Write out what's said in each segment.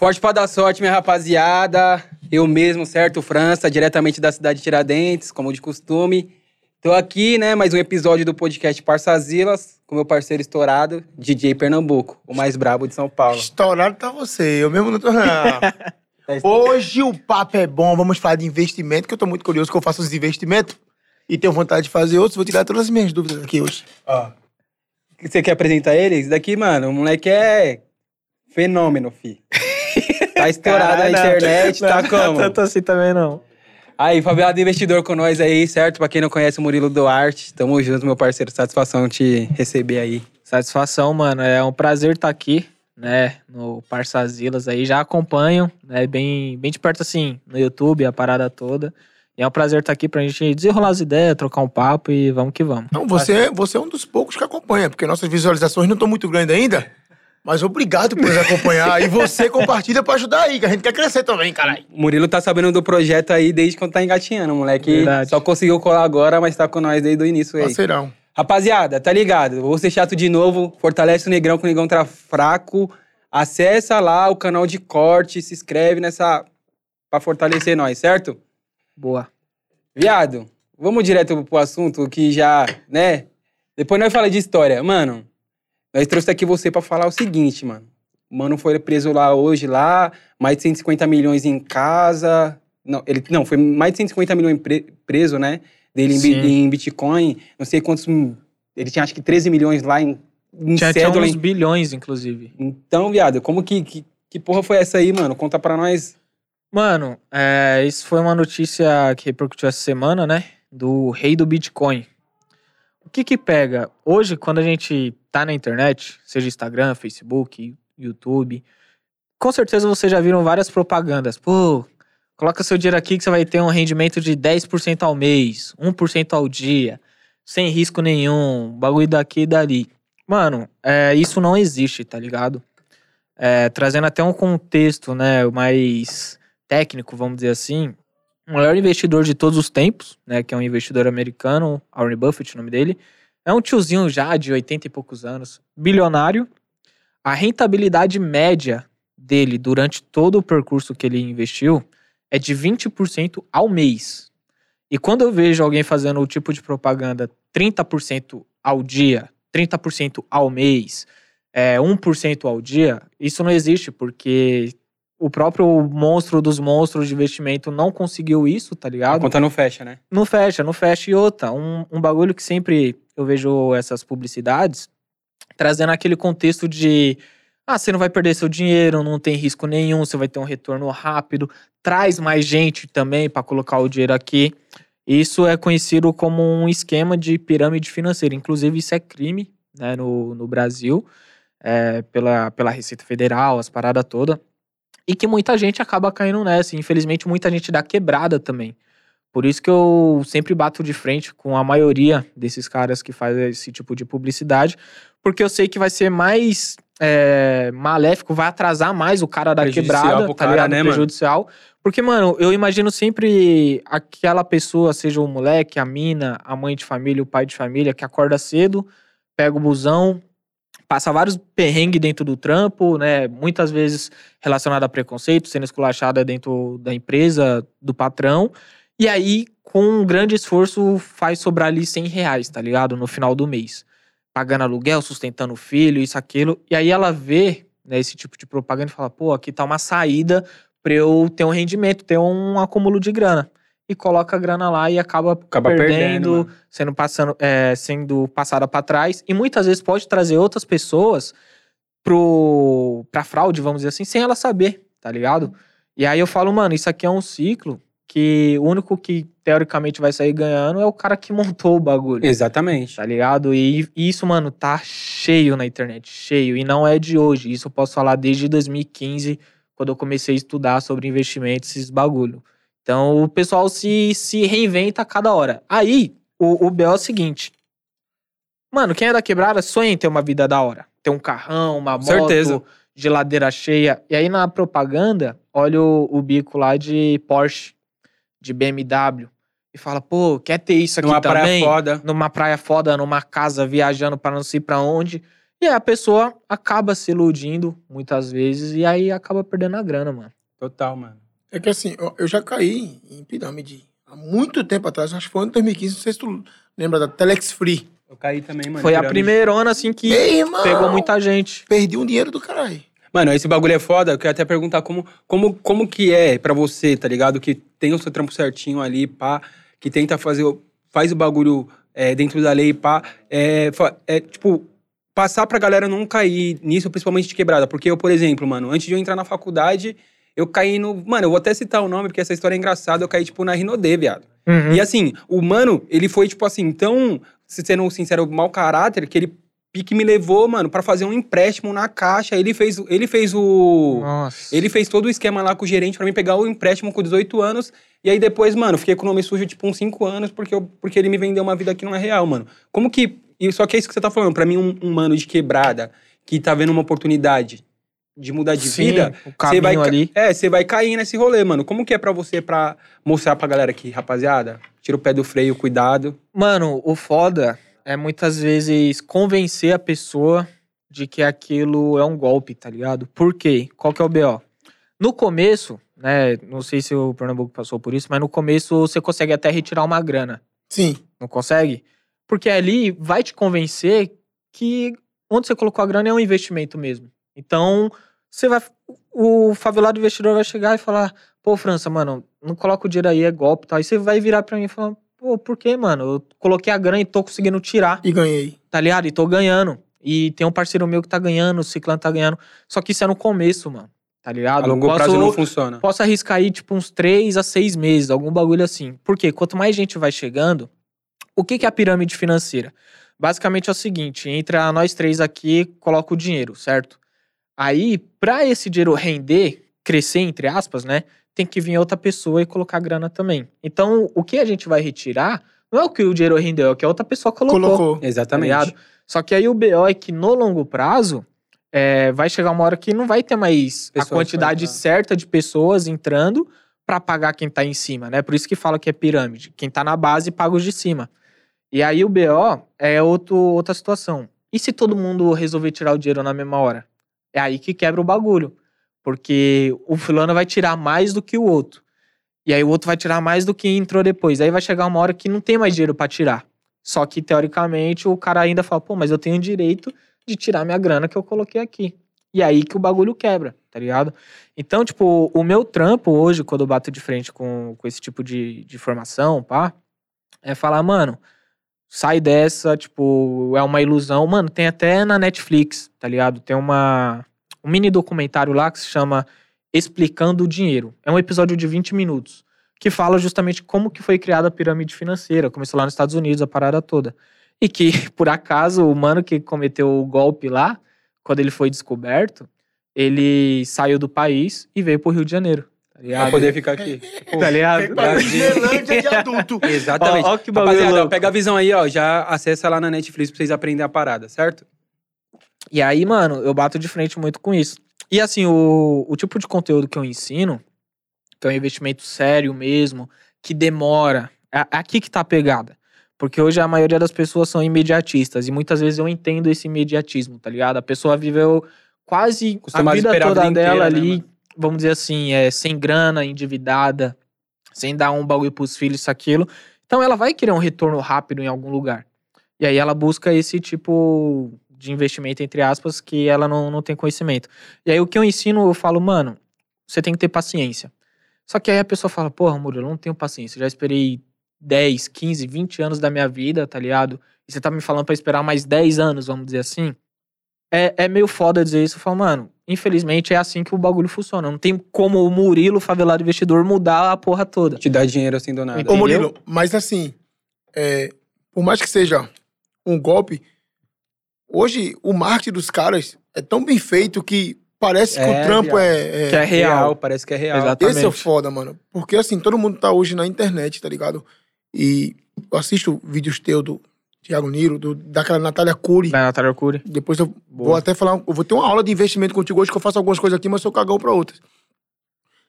Forte pra dar sorte, minha rapaziada. Eu mesmo, certo, França, diretamente da cidade de Tiradentes, como de costume. Tô aqui, né, mais um episódio do podcast Parçazilas, com meu parceiro estourado, DJ Pernambuco, o mais brabo de São Paulo. Estourado tá você, eu mesmo não tô. Não. Hoje o papo é bom, vamos falar de investimento, que eu tô muito curioso, que eu faço os investimentos e tenho vontade de fazer outros. Vou tirar todas as minhas dúvidas aqui hoje. Ó. Você quer apresentar ele? Esse daqui, mano, o moleque é fenômeno, fi. Tá estourado na Caralho, internet, não, tá não, como? Tanto assim também não. Aí, Fabiado Investidor com nós aí, certo? Pra quem não conhece o Murilo Duarte, tamo junto, meu parceiro. Satisfação te receber aí. Satisfação, mano. É um prazer estar aqui, né, no Parçazilas aí. Já acompanho, né, bem, bem de perto assim, no YouTube, a parada toda. E é um prazer estar aqui pra gente desenrolar as ideias, trocar um papo e vamos que vamos. Não, você, você é um dos poucos que acompanha, porque nossas visualizações não estão muito grandes ainda. Mas obrigado por nos acompanhar. e você compartilha pra ajudar aí, que a gente quer crescer também, caralho. O Murilo tá sabendo do projeto aí desde quando tá engatinhando, moleque. Verdade. Só conseguiu colar agora, mas tá com nós desde o início aí. Parceirão. Rapaziada, tá ligado? Vou ser chato de novo. Fortalece o Negrão, que o Negrão tá fraco. Acessa lá o canal de corte, se inscreve nessa... Pra fortalecer nós, certo? Boa. Viado, vamos direto pro assunto que já, né? Depois nós falamos de história. Mano, nós trouxe aqui você pra falar o seguinte, mano. O Mano foi preso lá hoje, lá, mais de 150 milhões em casa. Não, ele, não foi mais de 150 milhões pre- preso, né? Dele em, em Bitcoin. Não sei quantos. Ele tinha acho que 13 milhões lá em, em Tinha, tinha uns em- bilhões, inclusive. Então, viado, como que, que. Que porra foi essa aí, mano? Conta pra nós. Mano, é, isso foi uma notícia que repercutiu essa semana, né? Do rei do Bitcoin. O que que pega? Hoje, quando a gente tá na internet, seja Instagram, Facebook, YouTube, com certeza vocês já viram várias propagandas. Pô, coloca seu dinheiro aqui que você vai ter um rendimento de 10% ao mês, 1% ao dia, sem risco nenhum, bagulho daqui e dali. Mano, é, isso não existe, tá ligado? É, trazendo até um contexto, né, mais técnico, vamos dizer assim, o maior investidor de todos os tempos, né, que é um investidor americano, Warren Buffett, o nome dele, é um tiozinho já de 80 e poucos anos, bilionário. A rentabilidade média dele durante todo o percurso que ele investiu é de 20% ao mês. E quando eu vejo alguém fazendo o tipo de propaganda 30% ao dia, 30% ao mês, é, 1% ao dia, isso não existe, porque o próprio monstro dos monstros de investimento não conseguiu isso, tá A ligado? conta não fecha, né? Não fecha, não fecha. E outra, um, um bagulho que sempre eu vejo essas publicidades trazendo aquele contexto de ah, você não vai perder seu dinheiro, não tem risco nenhum, você vai ter um retorno rápido, traz mais gente também para colocar o dinheiro aqui. Isso é conhecido como um esquema de pirâmide financeira. Inclusive, isso é crime né, no, no Brasil, é, pela, pela Receita Federal, as paradas todas. E que muita gente acaba caindo nessa. Infelizmente, muita gente dá quebrada também. Por isso que eu sempre bato de frente com a maioria desses caras que fazem esse tipo de publicidade, porque eu sei que vai ser mais é, maléfico, vai atrasar mais o cara da quebrada, tá cara, ligado? né, mano? Prejudicial. Porque, mano, eu imagino sempre aquela pessoa, seja o moleque, a mina, a mãe de família, o pai de família, que acorda cedo, pega o busão, passa vários perrengues dentro do trampo, né? Muitas vezes relacionado a preconceito, sendo esculachada dentro da empresa, do patrão. E aí, com um grande esforço, faz sobrar ali 100 reais, tá ligado? No final do mês. Pagando aluguel, sustentando o filho, isso, aquilo. E aí ela vê né, esse tipo de propaganda e fala, pô, aqui tá uma saída pra eu ter um rendimento, ter um acúmulo de grana. E coloca a grana lá e acaba, Acaba perdendo, perdendo, mano. sendo, passando, é, sendo passada para trás. E muitas vezes pode trazer outras pessoas pro, pra fraude, vamos dizer assim, sem ela saber, tá ligado? E aí eu falo, mano, isso aqui é um ciclo que o único que teoricamente vai sair ganhando é o cara que montou o bagulho. Exatamente. Tá ligado? E isso, mano, tá cheio na internet, cheio. E não é de hoje. Isso eu posso falar desde 2015, quando eu comecei a estudar sobre investimentos, esses bagulho. Então o pessoal se, se reinventa a cada hora. Aí, o, o BO é o seguinte. Mano, quem é da quebrada sonha em ter uma vida da hora. Ter um carrão, uma moto, Certeza. geladeira cheia. E aí na propaganda, olha o, o bico lá de Porsche, de BMW. E fala, pô, quer ter isso aqui Numa também? praia foda. numa praia foda, numa casa, viajando para não sei pra onde. E aí a pessoa acaba se iludindo muitas vezes e aí acaba perdendo a grana, mano. Total, mano. É que assim, eu- eu já caí em pirâmide há muito tempo atrás, acho que foi em 2015, não sei se tu lembra da Telex Free. Eu caí também, mano. Foi a primeira onda, assim, que Meu irmão! pegou muita gente. Perdi um dinheiro do caralho. Mano, esse bagulho é foda. Eu quero até perguntar como, como, como que é pra você, tá ligado? Que tem o seu trampo certinho ali, pá. Que tenta fazer, o- faz o bagulho é, dentro da lei, pá. É, é, tipo, passar pra galera não cair nisso, principalmente de quebrada. Porque eu, por exemplo, mano, antes de eu entrar na faculdade, eu caí no... Mano, eu vou até citar o nome, porque essa história é engraçada. Eu caí, tipo, na Rinodê, viado. Uhum. E assim, o mano, ele foi, tipo assim, tão, se sendo sincero, mau caráter, que ele pique me levou, mano, pra fazer um empréstimo na caixa. Ele fez, o- ele fez o. Nossa. Ele fez todo o esquema lá com o gerente pra mim pegar o empréstimo com 18 anos. E aí depois, mano, fiquei com o nome sujo, tipo, uns 5 anos, porque, eu, porque ele me vendeu uma vida que não é real, mano. Como que. e Só que é isso que você tá falando. Pra mim, um, um mano de quebrada que tá vendo uma oportunidade de mudar de Sim, vida, o você vai, ali. É, você vai cair nesse rolê, mano. Como que é pra você pra mostrar pra galera aqui, rapaziada? Tira o pé do freio, cuidado. Mano, o foda é muitas vezes convencer a pessoa de que aquilo é um golpe, tá ligado? Por quê? Qual que é o BO? No começo, né, não sei se o Pernambuco passou por isso, mas no começo você consegue até retirar uma grana. Sim. Não consegue? Porque ali vai te convencer que onde você colocou a grana é um investimento mesmo. Então, você vai. O favelado investidor vai chegar e falar: pô, França, mano, não coloca o dinheiro aí, é golpe e tal. Aí você vai virar pra mim e falar: pô, por quê, mano? Eu coloquei a grana e tô conseguindo tirar, E ganhei. tá ligado? E tô ganhando. E tem um parceiro meu que tá ganhando, o Ciclano tá ganhando. Só que isso é no começo, mano. Tá ligado? A longo Posso- prazo não funciona. Posso arriscar aí, tipo, uns três a seis meses, algum bagulho assim. Porque quanto mais gente vai chegando, o que, que é a pirâmide financeira? Basicamente é o seguinte: entra nós três aqui, coloca o dinheiro, certo? Aí, pra esse dinheiro render, crescer, entre aspas, né? Tem que vir outra pessoa e colocar grana também. Então, o que a gente vai retirar não é o que o dinheiro rendeu, é o que a outra pessoa colocou. Colocou. tá Exatamente. ligado? Só que aí o BO é que no longo prazo é, vai chegar uma hora que não vai ter mais Pessoas a quantidade certa de pessoas entrando pra pagar quem tá em cima, né? Por isso que fala que é pirâmide. Quem tá na base paga os de cima. E aí o BO é outro, outra situação. E se todo mundo resolver tirar o dinheiro na mesma hora? É aí que quebra o bagulho. Porque o fulano vai tirar mais do que o outro. E aí o outro vai tirar mais do que entrou depois. Aí vai chegar uma hora que não tem mais dinheiro pra tirar. Só que, teoricamente, o cara ainda fala, pô, mas eu tenho direito de tirar minha grana que eu coloquei aqui. E aí que o bagulho quebra, tá ligado? Então, tipo, o meu trampo hoje, quando eu bato de frente com, com esse tipo de, de formação, pá, é falar, mano, sai dessa, tipo, é uma ilusão. Mano, tem até na Netflix, tá ligado? Tem uma, um mini documentário lá que se chama Explicando o Dinheiro. É um episódio de 20 minutos que fala justamente como que foi criada a pirâmide financeira. Começou lá nos Estados Unidos, a parada toda. E que, por acaso, o mano que cometeu o golpe lá, quando ele foi descoberto, ele saiu do país e veio pro Rio de Janeiro. Pra poder ficar aqui. Pô, Tá ligado? Disneylândia de adulto. Exatamente. Ó, ó que bagulho Rapaziada, ó, pega a visão aí, ó. Já acessa lá na Netflix pra vocês aprenderem a parada, certo? E aí, mano, eu bato de frente muito com isso. E assim, o, o tipo de conteúdo que eu ensino, que é um investimento sério mesmo, que demora, é aqui que tá a pegada. Porque hoje a maioria das pessoas são imediatistas. E muitas vezes eu entendo esse imediatismo, tá ligado? A pessoa viveu quase a vida esperar a toda vida dela inteira, né, ali, mano? Vamos dizer assim, é, sem grana, endividada, sem dar um bagulho pros filhos, isso, aquilo. Então ela vai querer um retorno rápido em algum lugar. E aí ela busca esse tipo de investimento, entre aspas, que ela não, não tem conhecimento. E aí o que eu ensino, eu falo, mano, você tem que ter paciência. Só que aí a pessoa fala, porra, Murilo, eu não tenho paciência. Eu já esperei 10, 15, 20 anos da minha vida, tá ligado? E você tá me falando pra esperar mais 10 anos, vamos dizer assim. É, é meio foda dizer isso. Eu falo, mano, infelizmente é assim que o bagulho funciona. Não tem como o Murilo, favelado investidor, mudar a porra toda. Te dá dinheiro assim do nada. Ô, Entendeu? Murilo, mas assim, é, por mais que seja um golpe, hoje o marketing dos caras é tão bem feito que parece que É, o trampo viado. é, é- Que é real. parece que é real. Exatamente. Esse é o foda, mano. Porque assim, todo mundo tá hoje na internet, tá ligado? E eu assisto vídeos teus do Thiago Niro, do, daquela Natália Cury. Da Natália Arcuri. Depois eu vou Boa. até falar, eu vou ter uma aula de investimento contigo hoje que eu faço algumas coisas aqui, mas sou cagão pra outras.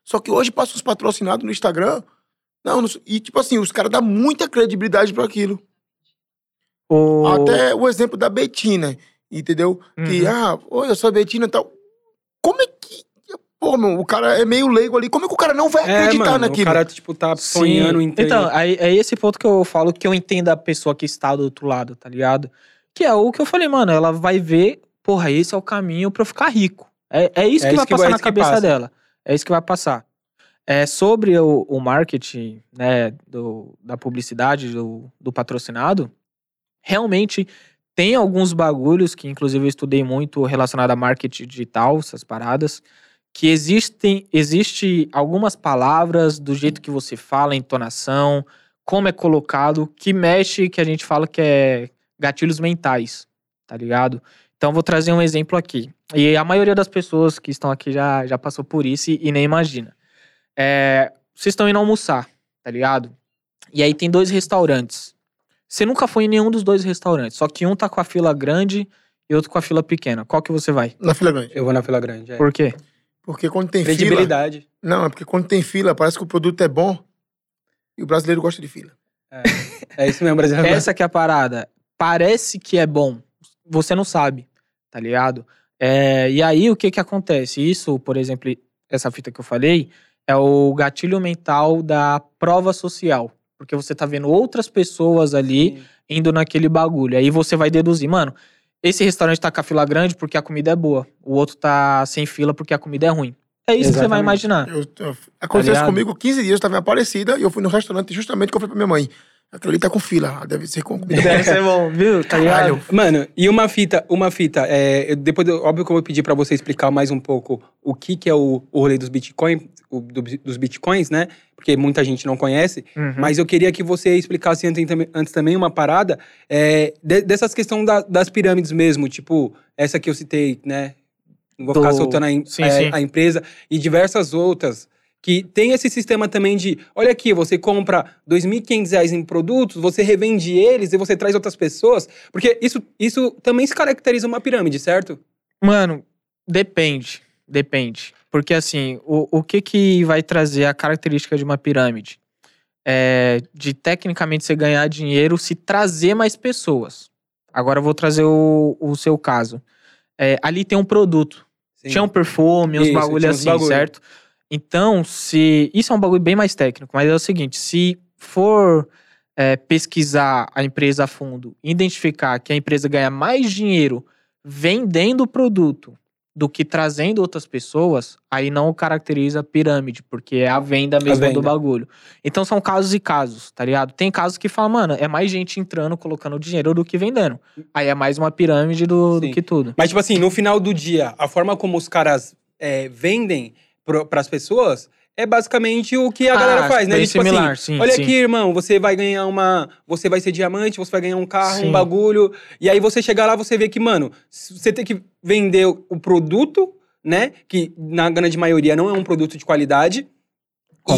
Só que hoje passa uns patrocinados no Instagram. Não, não- e tipo assim, os caras dão muita credibilidade pra aquilo. O... Até o exemplo da Betina. entendeu? Que, Uhum. ah, oi, eu sou a Betina e tal. Como é que. Pô, meu, o cara é meio leigo ali. Como é que o cara não vai É, acreditar mano, naquilo? o cara, tipo, tá sonhando Sim. em. Então, aí, é esse ponto que eu falo que eu entendo a pessoa que está do outro lado, tá ligado? Que é o que eu falei, mano, ela vai ver, porra, esse é o caminho pra eu ficar rico. É, é isso É que isso vai que passar vai- na cabeça passa. dela. É isso que vai passar. É, sobre o, o marketing, né, do, da publicidade, do, do patrocinado, realmente tem alguns bagulhos que, inclusive, eu estudei muito relacionado a marketing digital, essas paradas, que existem, existe algumas palavras do jeito que você fala, entonação, como é colocado, que mexe, que a gente fala que é gatilhos mentais, tá ligado? Então, vou trazer um exemplo aqui. E a maioria das pessoas que estão aqui já, já passou por isso e, e nem imagina. É, vocês estão indo almoçar, tá ligado? E aí tem dois restaurantes. Você nunca foi em nenhum dos dois restaurantes, só que um tá com a fila grande e outro com a fila pequena. Qual que você vai? Na fila grande. Eu vou na fila grande, é. Por quê? Porque quando tem fila. Credibilidade. Não, é porque quando tem fila, parece que o produto é bom e o brasileiro gosta de fila. É isso mesmo, brasileiro. Essa que é a parada. Parece que é bom. Você não sabe, tá ligado? É, e aí, o que que acontece? Isso, por exemplo, essa fita que eu falei, é o gatilho mental da prova social. Porque você tá vendo outras pessoas ali Sim. indo naquele bagulho. Aí você vai deduzir, mano, esse restaurante tá com a fila grande porque a comida é boa. O outro tá sem fila porque a comida é ruim. É isso que você vai Exatamente. imaginar. Eu, eu, aconteceu isso ligado? comigo 15 dias, eu tava em Aparecida e eu fui no restaurante justamente que eu falei pra minha mãe. Aquilo ali tá com fila, deve ser com comida. Deve ser bom, viu? Tá ligado? Mano, e uma fita, uma fita, é, depois, óbvio que eu vou pedir pra você explicar mais um pouco o que que é o, o rolê dos Bitcoin, o, do- dos Bitcoins, né? Porque muita gente não conhece. Uhum. Mas eu queria que você explicasse antes, também- antes também uma parada é, de- dessas questões da- das pirâmides mesmo, tipo, essa que eu citei, né? Não vou Do- ficar soltando a, Sim, é, sim. a empresa e diversas outras. Que tem esse sistema também de, olha aqui, você compra 2.500 reais em produtos, você revende eles e você traz outras pessoas. Porque isso, isso também se caracteriza uma pirâmide, certo? Mano, depende. Depende. Porque assim, o, o que que vai trazer a característica de uma pirâmide? É de tecnicamente você ganhar dinheiro se trazer mais pessoas. Agora eu vou trazer o, o seu caso. É, ali tem um produto. Tinha um perfume, uns Isso, bagulho assim, bagulho. certo? Então, se. Isso é um bagulho bem mais técnico, mas é o seguinte: se for é, pesquisar a empresa a fundo, identificar que a empresa ganha mais dinheiro vendendo o produto do que trazendo outras pessoas, aí não caracteriza pirâmide, porque é a venda mesmo venda. do bagulho. Então são casos e casos, tá ligado? Tem casos que falam, mano, é mais gente entrando, colocando dinheiro do que vendendo. Aí é mais uma pirâmide do, do que tudo. Mas, tipo assim, no final do dia, a forma como os caras é, vendem para as pessoas é basicamente o que a Ah, galera faz, né? bem Tipo similar, assim, sim, olha sim. aqui, irmão, você vai ganhar uma. Você vai ser diamante, você vai ganhar um carro, Sim. um bagulho. E aí você chegar lá, você vê que, mano, você tem que vender o produto, né? Que na grande maioria não é um produto de qualidade.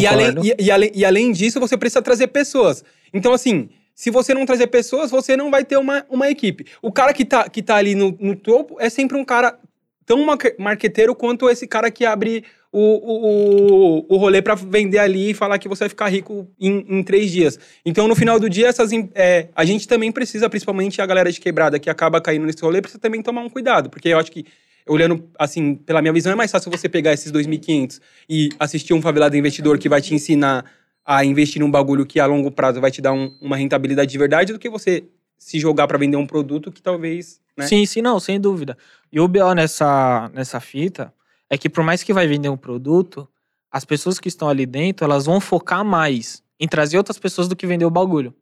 E além, e, e além, e além disso, você precisa trazer pessoas. Então, assim, se você não trazer pessoas, você não vai ter uma, uma equipe. O cara que tá, que tá ali no, no topo é sempre um cara tão marque- marqueteiro quanto esse cara que abre o, o, o, rolê pra vender ali e falar que você vai ficar rico em, em três dias. Então, no final do dia, essas, é, a gente também precisa, principalmente a galera de quebrada que acaba caindo nesse rolê, precisa também tomar um cuidado. Porque eu acho que, olhando assim, pela minha visão, é mais fácil você pegar esses 2.500 e assistir um favelado investidor que vai te ensinar a investir num bagulho que a longo prazo vai te dar um- uma rentabilidade de verdade do que você se jogar pra vender um produto que talvez, né? Sim, sim, não, sem dúvida. E o BO nessa, nessa fita é que por mais que vai vender um produto, as pessoas que estão ali dentro, elas vão focar mais em trazer outras pessoas do que vender o bagulho.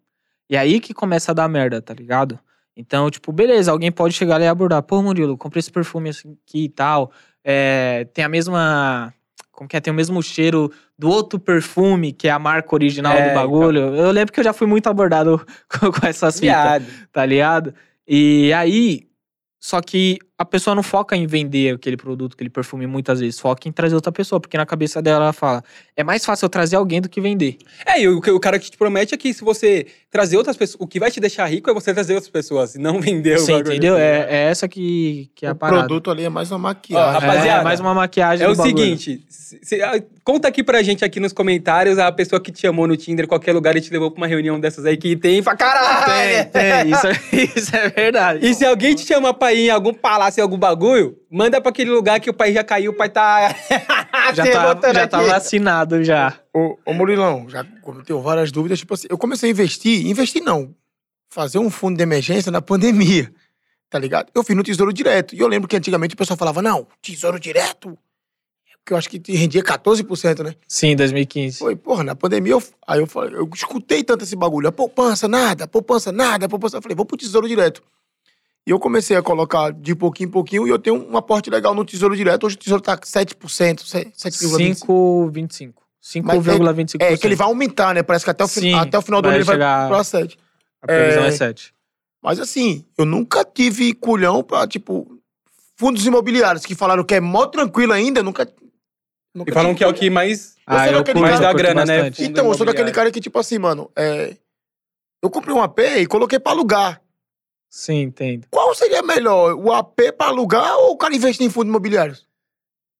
E aí que começa a dar merda, tá ligado? Então, tipo, beleza, alguém pode chegar lá e abordar. Pô, Murilo, comprei esse perfume aqui e tal. É, tem a mesma. Como que é? Tem o mesmo cheiro do outro perfume, que é a marca original É, do bagulho. Eu lembro que eu já fui muito abordado com, com essas fitas tá ligado? E aí, só que a pessoa não foca em vender aquele produto, aquele perfume muitas vezes, foca em trazer outra pessoa, porque na cabeça dela ela fala: é mais fácil eu trazer alguém do que vender. É, e o, o cara que te promete é que se você trazer outras pessoas, o que vai te deixar rico é você trazer outras pessoas, e não vender o Sim, bagulho. entendeu? É, é essa que, que é a o parada. produto ali é mais uma Ó, maquiagem. rapaziada, é mais uma maquiagem É o bagulho. seguinte, se- se- ah, conta aqui pra gente aqui nos comentários a pessoa que te chamou no Tinder, qualquer lugar e te levou pra uma reunião dessas aí que tem pra caralho. Tem, tem, isso, é- isso é verdade. E se alguém te chama pra ir em algum palácio, em algum bagulho, manda pra aquele lugar que o pai já caiu, o pai tá... já, se tá, já tá vacinado já. Ô, ô Murilão, já cometeu várias dúvidas. Tipo assim, eu comecei a investir, investir não, fazer um fundo de emergência na pandemia, tá ligado? Eu fiz no Tesouro Direto. E eu lembro que antigamente o pessoal falava, não, Tesouro Direto, que eu acho que te rendia 14%, né? Sim, 2015. Foi, porra, na pandemia, eu, aí eu, falei, eu escutei tanto esse bagulho, a poupança, nada, a poupança, nada, a poupança. Eu falei, vou pro Tesouro Direto. E eu comecei a colocar de pouquinho em pouquinho e eu tenho um aporte legal no Tesouro Direto. Hoje o Tesouro tá 7%, 7,25%. 5,25. 5,25%. É, que ele vai aumentar, né? Parece que até o, Sim, até o final do ano ele vai chegar- pra 7. A previsão é, é- 7. Mas assim, eu nunca tive culhão pra, tipo, fundos imobiliários que falaram que é mó tranquilo ainda, eu nunca. nunca E falam que é o que mais, Ah, sou eu curto, mais dá grana, né? Então, eu sou daquele cara que, tipo assim, mano, é. Eu comprei um AP e coloquei pra alugar. Sim, entendo. Qual seria melhor? O AP pra alugar ou o cara investir em fundos imobiliários?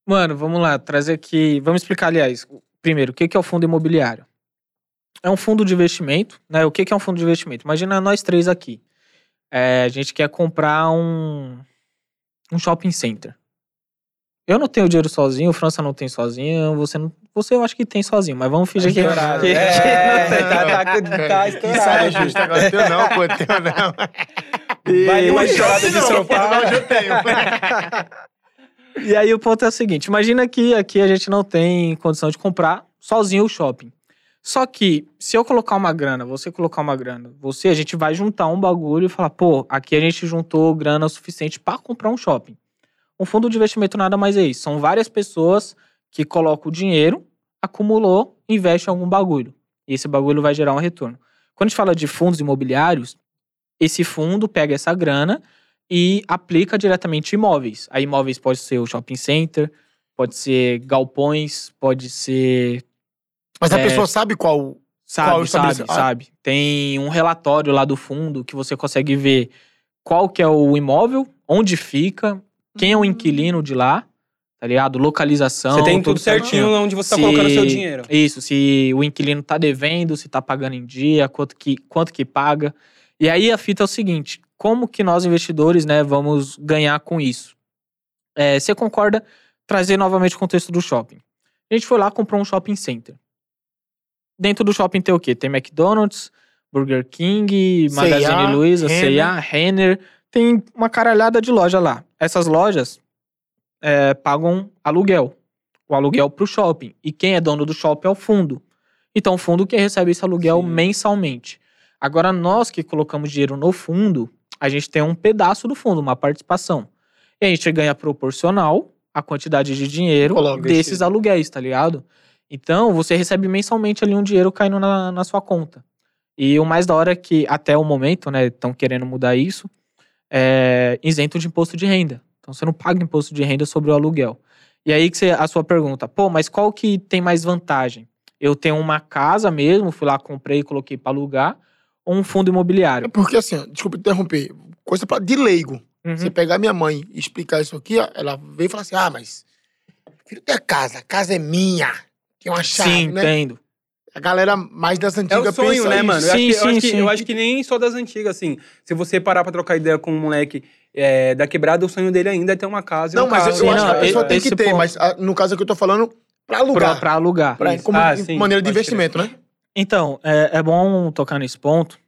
Mano, vamos lá, trazer aqui. Vamos explicar, aliás. Primeiro, o que é o fundo imobiliário? É um fundo de investimento, né? O que que é um fundo de investimento? Imagina nós três aqui. É, a gente quer comprar um, um shopping center. Eu não tenho dinheiro sozinho, o França não tem sozinho, você não. Você eu acho que tem sozinho, mas vamos fingir que, que, Estourado. que É, não tem. tá, tá, tá Que estourado. saia justa agora. Teu não, pô, teu não. Vai numa Não, estrada de Paulo. não, eu tenho. E aí o ponto é o seguinte: imagina que aqui a gente não tem condição de comprar sozinho o shopping. Só que, se eu colocar uma grana, você colocar uma grana, você, a gente vai juntar um bagulho e falar, pô, aqui a gente juntou grana o suficiente para comprar um shopping. Um fundo de investimento nada mais é isso. São várias pessoas que colocam o dinheiro, acumulou, investe em algum bagulho. E esse bagulho vai gerar um retorno. Quando a gente fala de fundos imobiliários, esse fundo pega essa grana e aplica diretamente imóveis. Aí imóveis pode ser o shopping center, pode ser galpões, pode ser Mas a É. pessoa sabe qual. Sabe, Qual sabe? Ah. sabe. Tem um relatório lá do fundo que você consegue ver qual que é o imóvel, onde fica, quem é o inquilino de lá, tá ligado? Localização. Você tem tudo certinho onde você tá colocando seu dinheiro. Isso, se o inquilino tá devendo, se tá pagando em dia, quanto que, quanto que paga. E aí a fita é o seguinte, como que nós investidores, né, vamos ganhar com isso? É, você concorda trazer novamente o contexto do shopping? A gente foi lá comprou um shopping center. Dentro do shopping tem o quê? Tem McDonald's, Burger King, Magazine Luiza. C&A, Renner. Tem uma caralhada de loja lá. Essas lojas é, pagam aluguel. O aluguel pro shopping. E quem é dono do shopping é o fundo. Então o fundo que recebe esse aluguel Sim. mensalmente. Agora nós que colocamos dinheiro no fundo, a gente tem um pedaço do fundo, uma participação. E a gente ganha proporcional à quantidade de dinheiro desses investido. aluguéis, tá ligado? Então, você recebe mensalmente ali um dinheiro caindo na, na sua conta. E o mais da hora é que, até o momento, né, estão querendo mudar isso, é isento de imposto de renda. Então, você não paga imposto de renda sobre o aluguel. E aí que você, a sua pergunta, pô, mas qual que tem mais vantagem? Eu tenho uma casa mesmo, fui lá, comprei e coloquei para alugar, ou um fundo É imobiliário? porque assim, desculpa interromper. Coisa pra, de leigo. Uhum. Você pegar minha mãe e explicar isso aqui, ó, ela veio e falar assim: ah, mas. Filho, tem a casa, a casa é minha. Tem uma chave, Sim, né? entendo. A galera mais das É antigas o sonho, né, isso. mano? Eu, Sim, acho que, eu, sim, acho que, sim. eu acho que nem só das antigas, assim. Se você parar pra trocar ideia com um moleque é, da quebrada, o sonho dele ainda é ter uma casa. Não, um mas carro. eu, Sim, eu acho não, que a pessoa esse- tem que ter, ponto. mas ah, no caso aqui eu tô falando pra Pra, alugar. pra alugar. Pra- Isso. como Ah, sim, maneira de investimento, né? Então, é, é bom tocar nesse ponto.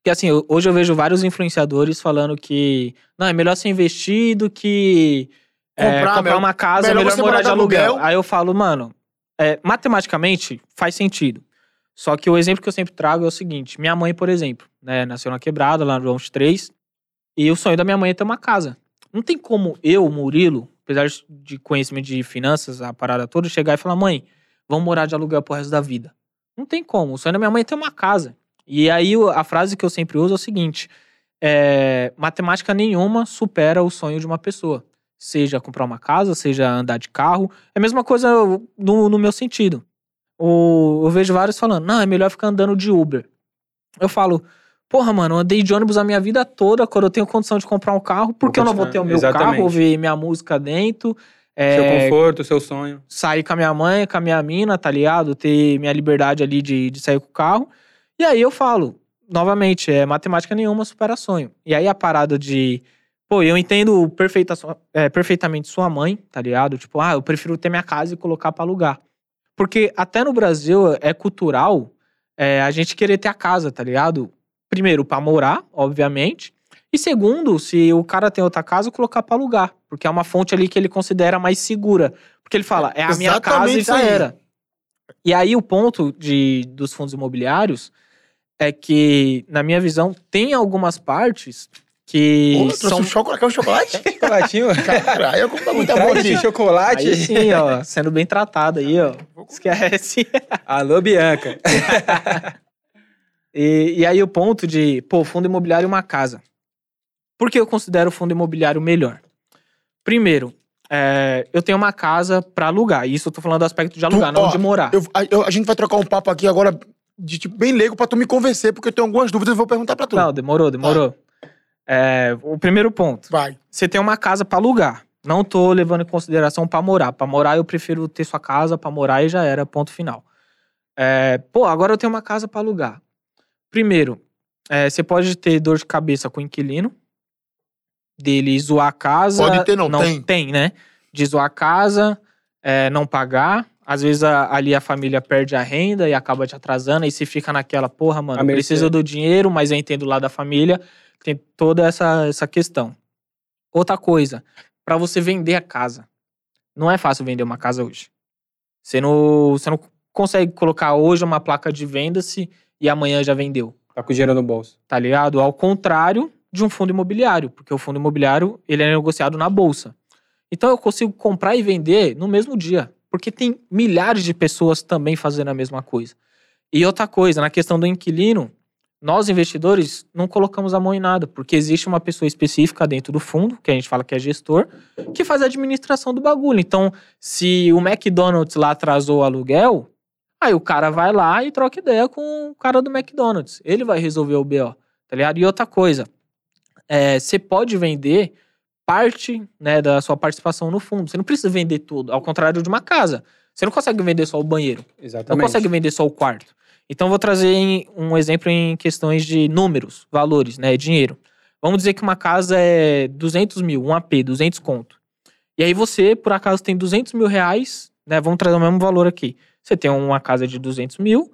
Porque assim, eu- hoje eu vejo vários influenciadores falando que não, é melhor ser investir do que é, Comprar, comprar meu- uma casa, melhor melhor, você morar de aluguel. aluguel. Aí eu falo, mano, é, matematicamente faz sentido. Só que o exemplo que eu sempre trago é o seguinte: minha mãe, por exemplo, né, nasceu na quebrada, lá no João 3, e o sonho da minha mãe é ter uma casa. Não tem como eu, Murilo, apesar de conhecimento de finanças, a parada toda, chegar e falar, mãe, vamos morar de aluguel pro resto da vida. Não tem como. O sonho da minha mãe é ter uma casa. E aí a frase que eu sempre uso é o seguinte: é, matemática nenhuma supera o sonho de uma pessoa. Seja comprar uma casa, seja andar de carro. É a mesma coisa no, no meu sentido. O, eu vejo vários falando, não, é melhor ficar andando de Uber. Eu falo, porra, mano, eu andei de ônibus a minha vida toda, quando eu tenho condição de comprar um carro, por que eu não vou ter o meu Exatamente. carro, ouvir minha música dentro, é, Seu conforto, seu sonho. sair com a minha mãe, com a minha mina, tá ligado? Ter minha liberdade ali de, de sair com o carro. E aí eu falo, novamente, é matemática nenhuma supera sonho. E aí a parada de. Pô, eu entendo perfeita, é, perfeitamente sua mãe, tá ligado? Tipo, ah, eu prefiro ter minha casa e colocar pra alugar. Porque até no Brasil é cultural é, a gente querer ter a casa, tá ligado? Primeiro, pra morar, obviamente. E segundo, se o cara tem outra casa, colocar pra alugar. Porque é uma fonte ali que ele considera mais segura. Porque ele fala, é a minha casa e já aí. era. E aí o ponto de, dos fundos imobiliários é que, na minha visão, tem algumas partes que Pô, trouxe são. um chocolate. Um chocolate? Chocolatinho. Caralho, eu como tá muito bom de chocolate. Aí sim, ó, sendo bem tratado aí, ó. Esquece. Alô, Bianca. E, e aí o ponto de, pô, fundo imobiliário é uma casa. Por que eu considero o fundo imobiliário melhor? Primeiro, é, eu tenho uma casa pra alugar. E isso eu tô falando do aspecto de alugar, Tu- não ó, de morar. Eu- a, eu- a gente vai trocar um papo aqui agora de tipo bem leigo pra tu me convencer, porque eu tenho algumas dúvidas e vou perguntar pra tu. Não, demorou, demorou. É, o primeiro ponto. Vai. Você tem uma casa pra alugar. Não tô levando em consideração pra morar. Pra morar, eu prefiro ter sua casa pra morar e já era, ponto final. É, pô, agora eu tenho uma casa pra alugar. Primeiro, é, você pode ter dor de cabeça com o inquilino, dele zoar a casa. Pode ter, não, tem. Tem, né? De zoar a casa, é, não pagar. Às vezes a- ali a família perde a renda e acaba te atrasando. Aí você fica naquela, porra, mano, A mercê. preciso do dinheiro, mas eu entendo lá da família. Tem toda essa, essa questão. Outra coisa, pra você vender a casa. Não é fácil vender uma casa hoje. Você não, você não consegue colocar hoje uma placa de venda-se e amanhã já vendeu Tá com dinheiro no bolso. tá ligado? Ao contrário de um fundo imobiliário, porque o fundo imobiliário ele é negociado na bolsa. Então eu consigo comprar e vender no mesmo dia, porque tem milhares de pessoas também fazendo a mesma coisa. E outra coisa, na questão do inquilino, nós investidores não colocamos a mão em nada, porque existe uma pessoa específica dentro do fundo, que a gente fala que é gestor, que faz a administração do bagulho. Então, se o McDonald's lá atrasou o aluguel, aí o cara vai lá e troca ideia com o cara do McDonald's. Ele vai resolver o BO, tá ligado? E outra coisa, é, você pode vender parte né, da sua participação no fundo. Você não precisa vender tudo, ao contrário de uma casa. Você não consegue vender só o banheiro. Não Exatamente. consegue vender só o quarto. Então, vou trazer um exemplo em questões de números, valores, né? Dinheiro. Vamos dizer que uma casa é 200 mil, um AP, 200 conto. E aí você, por acaso, tem 200 mil reais, né? Vamos trazer o mesmo valor aqui. Você tem uma casa de 200 mil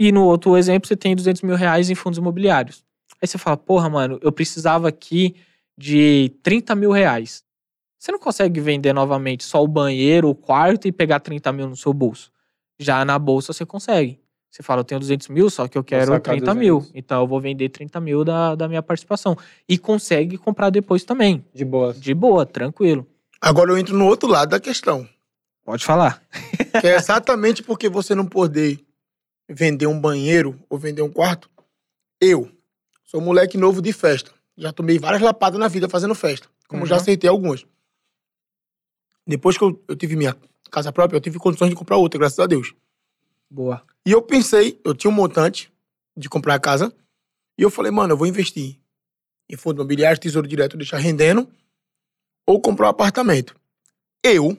e no outro exemplo você tem 200 mil reais em fundos imobiliários. Aí você fala, porra, mano, eu precisava aqui de 30 mil reais. Você não consegue vender novamente só o banheiro, o quarto e pegar 30 mil no seu bolso. Já na bolsa você consegue. Você fala, eu tenho 200 mil, só que eu quero sacar 30 mil. 200. Então eu vou vender 30 mil da, da minha participação. E consegue comprar depois também. De boa. De boa, tranquilo. Agora eu entro no outro lado da questão. Pode falar. Que é exatamente porque você não poder vender um banheiro ou vender um quarto. Eu sou moleque novo de festa. Já tomei várias lapadas na vida fazendo festa. Como já Uhum. acertei algumas. Depois que eu, eu tive minha casa própria, eu tive condições de comprar outra, graças a Deus. Boa. E eu pensei, eu tinha um montante de comprar a casa. E eu falei, mano, eu vou investir em fundo imobiliário, tesouro direto, deixar rendendo. Ou comprar um apartamento. Eu,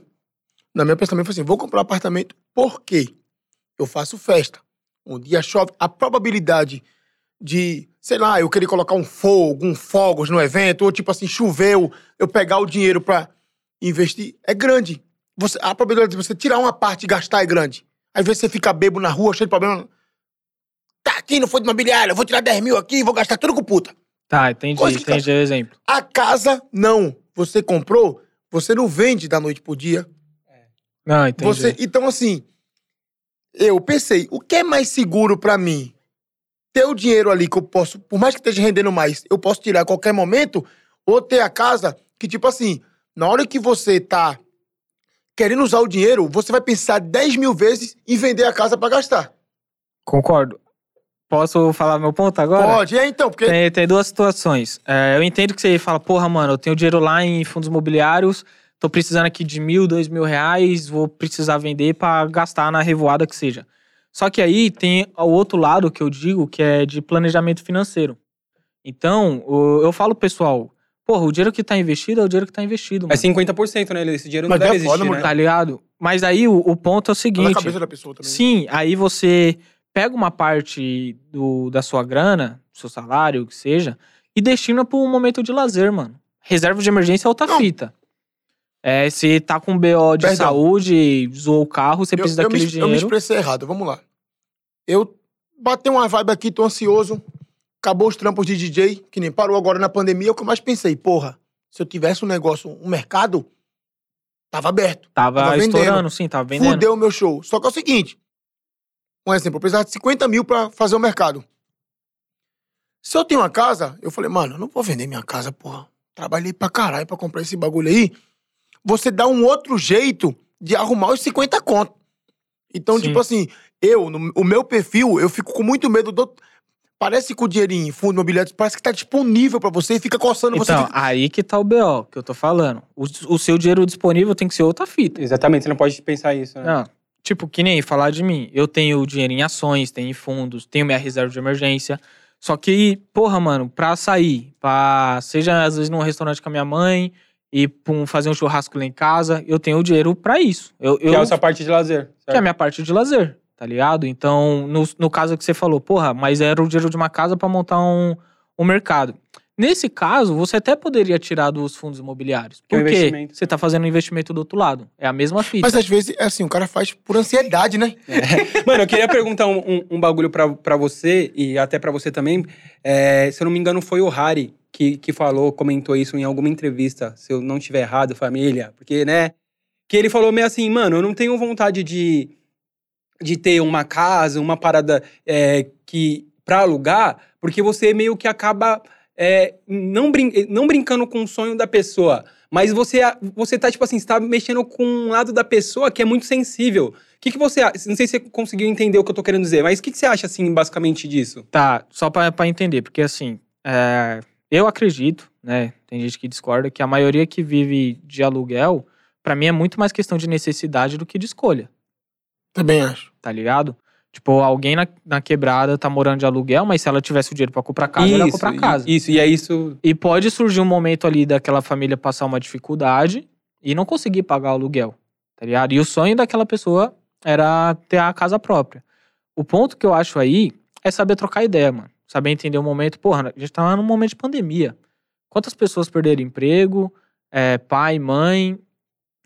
na minha pensamento, falei assim, vou comprar um apartamento porque eu faço festa. Um dia chove, a probabilidade de, sei lá, eu querer colocar um fogo, um fogos no evento, ou tipo assim, choveu, eu pegar o dinheiro pra investir, é grande. Você, a probabilidade de você tirar uma parte e gastar é grande. Às vezes você fica bebo na rua, cheio de problema. Tá aqui no fundo imobiliário, eu vou tirar 10 mil aqui e vou gastar tudo com puta. Tá, entendi. Coisa Entendi o exemplo. A casa, não. Você comprou, você não vende da noite pro dia. Não, entendi. Você, então, assim, eu pensei, o que é mais seguro pra mim? Ter o dinheiro ali que eu posso, por mais que esteja rendendo mais, eu posso tirar a qualquer momento, ou ter a casa que, tipo assim, na hora que você tá querendo usar o dinheiro, você vai pensar 10 mil vezes em vender a casa pra gastar. Concordo. Posso falar meu ponto agora? Pode, é então, porque. Tem, tem duas situações. É, eu entendo que você fala, porra, mano, eu tenho dinheiro lá em fundos imobiliários, tô precisando aqui de mil, dois mil reais, vou precisar vender pra gastar na revoada que seja. Só que aí tem o outro lado que eu digo, que é de planejamento financeiro. Então, eu falo, pessoal, porra, o dinheiro que tá investido é o dinheiro que tá investido, É mano. 50%, né? Esse dinheiro não Mas deve é foda, existir, mano. né? Tá ligado? Mas aí o, o ponto é o Tá na seguinte. cabeça da pessoa também. Sim, aí você pega uma parte do, da sua grana, seu salário, o que seja, e destina para um momento de lazer, mano. Reserva de emergência é outra Não. fita. É, se tá com BO de Perdão. saúde, zoou o carro, você eu, precisa eu me, daquele eu me dinheiro. expressei errado, vamos lá. Eu batei uma vibe aqui, tô ansioso. Acabou os trampos de DJ, que nem parou agora na pandemia. É o que eu mais pensei, porra, se eu tivesse um negócio, um mercado, tava aberto. Tava, tava vendendo. estourando, sim, tava vendendo. Fudeu o meu show. Só que é o seguinte: um exemplo, eu precisava de 50 mil pra fazer o mercado. Se eu tenho uma casa, eu falei, mano, eu não vou vender minha casa, porra. Trabalhei pra caralho pra comprar esse bagulho aí. Você dá um outro jeito de arrumar os 50 conto. Então, Sim. tipo assim, eu, no, o meu perfil, eu fico com muito medo do. Parece que o dinheirinho em fundo imobiliário parece que tá disponível pra você e fica coçando você. Então, fica- aí que tá o BO que eu tô falando. O, o seu dinheiro disponível tem que ser outra fita. Exatamente, você não pode pensar isso, né? Não. Tipo, que nem falar de mim. Eu tenho dinheiro em ações, tenho em fundos, tenho minha reserva de emergência. Só que, porra, mano, pra sair, pra, seja às vezes num restaurante com a minha mãe e pum, fazer um churrasco lá em casa, eu tenho o dinheiro pra isso. Eu, Que eu, é a sua parte de lazer. que é a certo? minha parte de lazer, tá ligado? Então, no, no caso que você falou, porra, mas era o dinheiro de uma casa pra montar um, um mercado. Nesse caso, você até poderia tirar dos fundos imobiliários. Que é Porque investimento. você tá fazendo um investimento do outro lado. É a mesma fita. Mas às vezes, é assim, o cara faz por ansiedade, né? Mano, eu queria perguntar um, um- um bagulho pra, pra você e até pra você também. É, se eu não me engano, foi o Harry que, que falou, comentou isso em alguma entrevista, se eu não tiver errado, família. Porque, né? Que ele falou meio assim, mano, eu não tenho vontade de, de ter uma casa, uma parada é, que pra alugar, porque você meio que acaba é, não, brin não brincando com o sonho da pessoa. Mas você, você tá, tipo assim, você tá mexendo com um lado da pessoa que é muito sensível. O que, que você acha? Não sei se você conseguiu entender o que eu tô querendo dizer, mas o que, que você acha, assim, basicamente disso? Tá, só pra entender, porque assim, é, eu acredito, né? Tem gente que discorda que a maioria que vive de aluguel, pra mim é muito mais questão de necessidade do que de escolha, Também acho. tá ligado? Tipo, alguém na, na quebrada tá morando de aluguel, mas se ela tivesse o dinheiro pra comprar casa, ela ia comprar casa. Isso, e é isso. E pode surgir um momento ali daquela família passar uma dificuldade e não conseguir pagar o aluguel, tá ligado? E o sonho daquela pessoa era ter a casa própria. O ponto que eu acho aí é saber trocar ideia, mano. Saber entender o momento. Porra, a gente tá num momento de pandemia. Quantas pessoas perderam emprego? É, pai, mãe,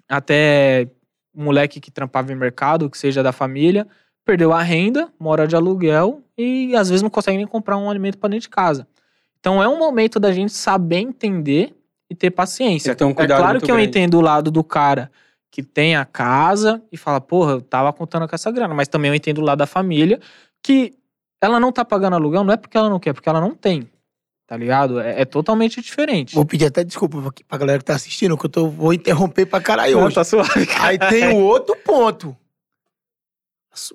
até moleque que trampava em mercado, que seja da família, perdeu a renda, mora de aluguel e às vezes não consegue nem comprar um alimento pra dentro de casa. Então é um momento da gente saber entender e ter paciência. Um é cuidado claro que eu grande. entendo o lado do cara que tem a casa e fala, porra, eu tava contando com essa grana, mas também eu entendo o lado da família que ela não tá pagando aluguel, não é porque ela não quer, é porque ela não tem. Tá ligado? É, é totalmente diferente. Vou pedir até desculpa aqui pra galera que tá assistindo, que eu tô, vou interromper pra caralho Não, hoje. tá suave, cara. Aí tem o outro ponto.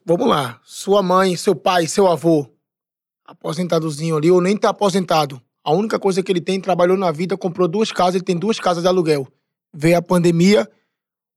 Vamos lá. Sua mãe, seu pai, seu avô, aposentadozinho ali, ou nem tá aposentado. A única coisa que ele tem, trabalhou na vida, comprou duas casas, ele tem duas casas de aluguel. Veio a pandemia,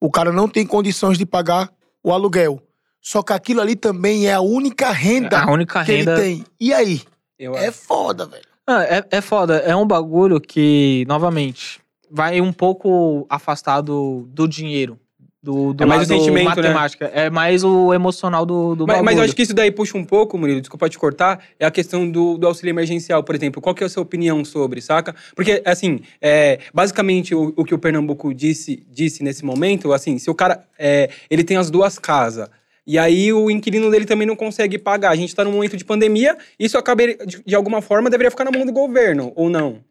o cara não tem condições de pagar o aluguel. Só que aquilo ali também é a única renda A única que renda. ele tem. E aí? Eu É foda, velho. Ah, é, é foda. É um bagulho que, novamente, vai um pouco afastado do dinheiro. Do, do É mais o sentimento, né? matemática. É mais o emocional do, do Mas, bagulho. mas eu acho que isso daí puxa um pouco, Murilo, desculpa te cortar, é a questão do, do auxílio emergencial, por exemplo. Qual que é a sua opinião sobre, saca? Porque, assim, é, basicamente o, o que o Pernambuco disse, disse nesse momento, assim, se o cara, é, ele tem as duas casas, e aí o inquilino dele também não consegue pagar, a gente tá num momento de pandemia, isso acaba, de, de alguma forma, deveria ficar na mão do governo, ou não?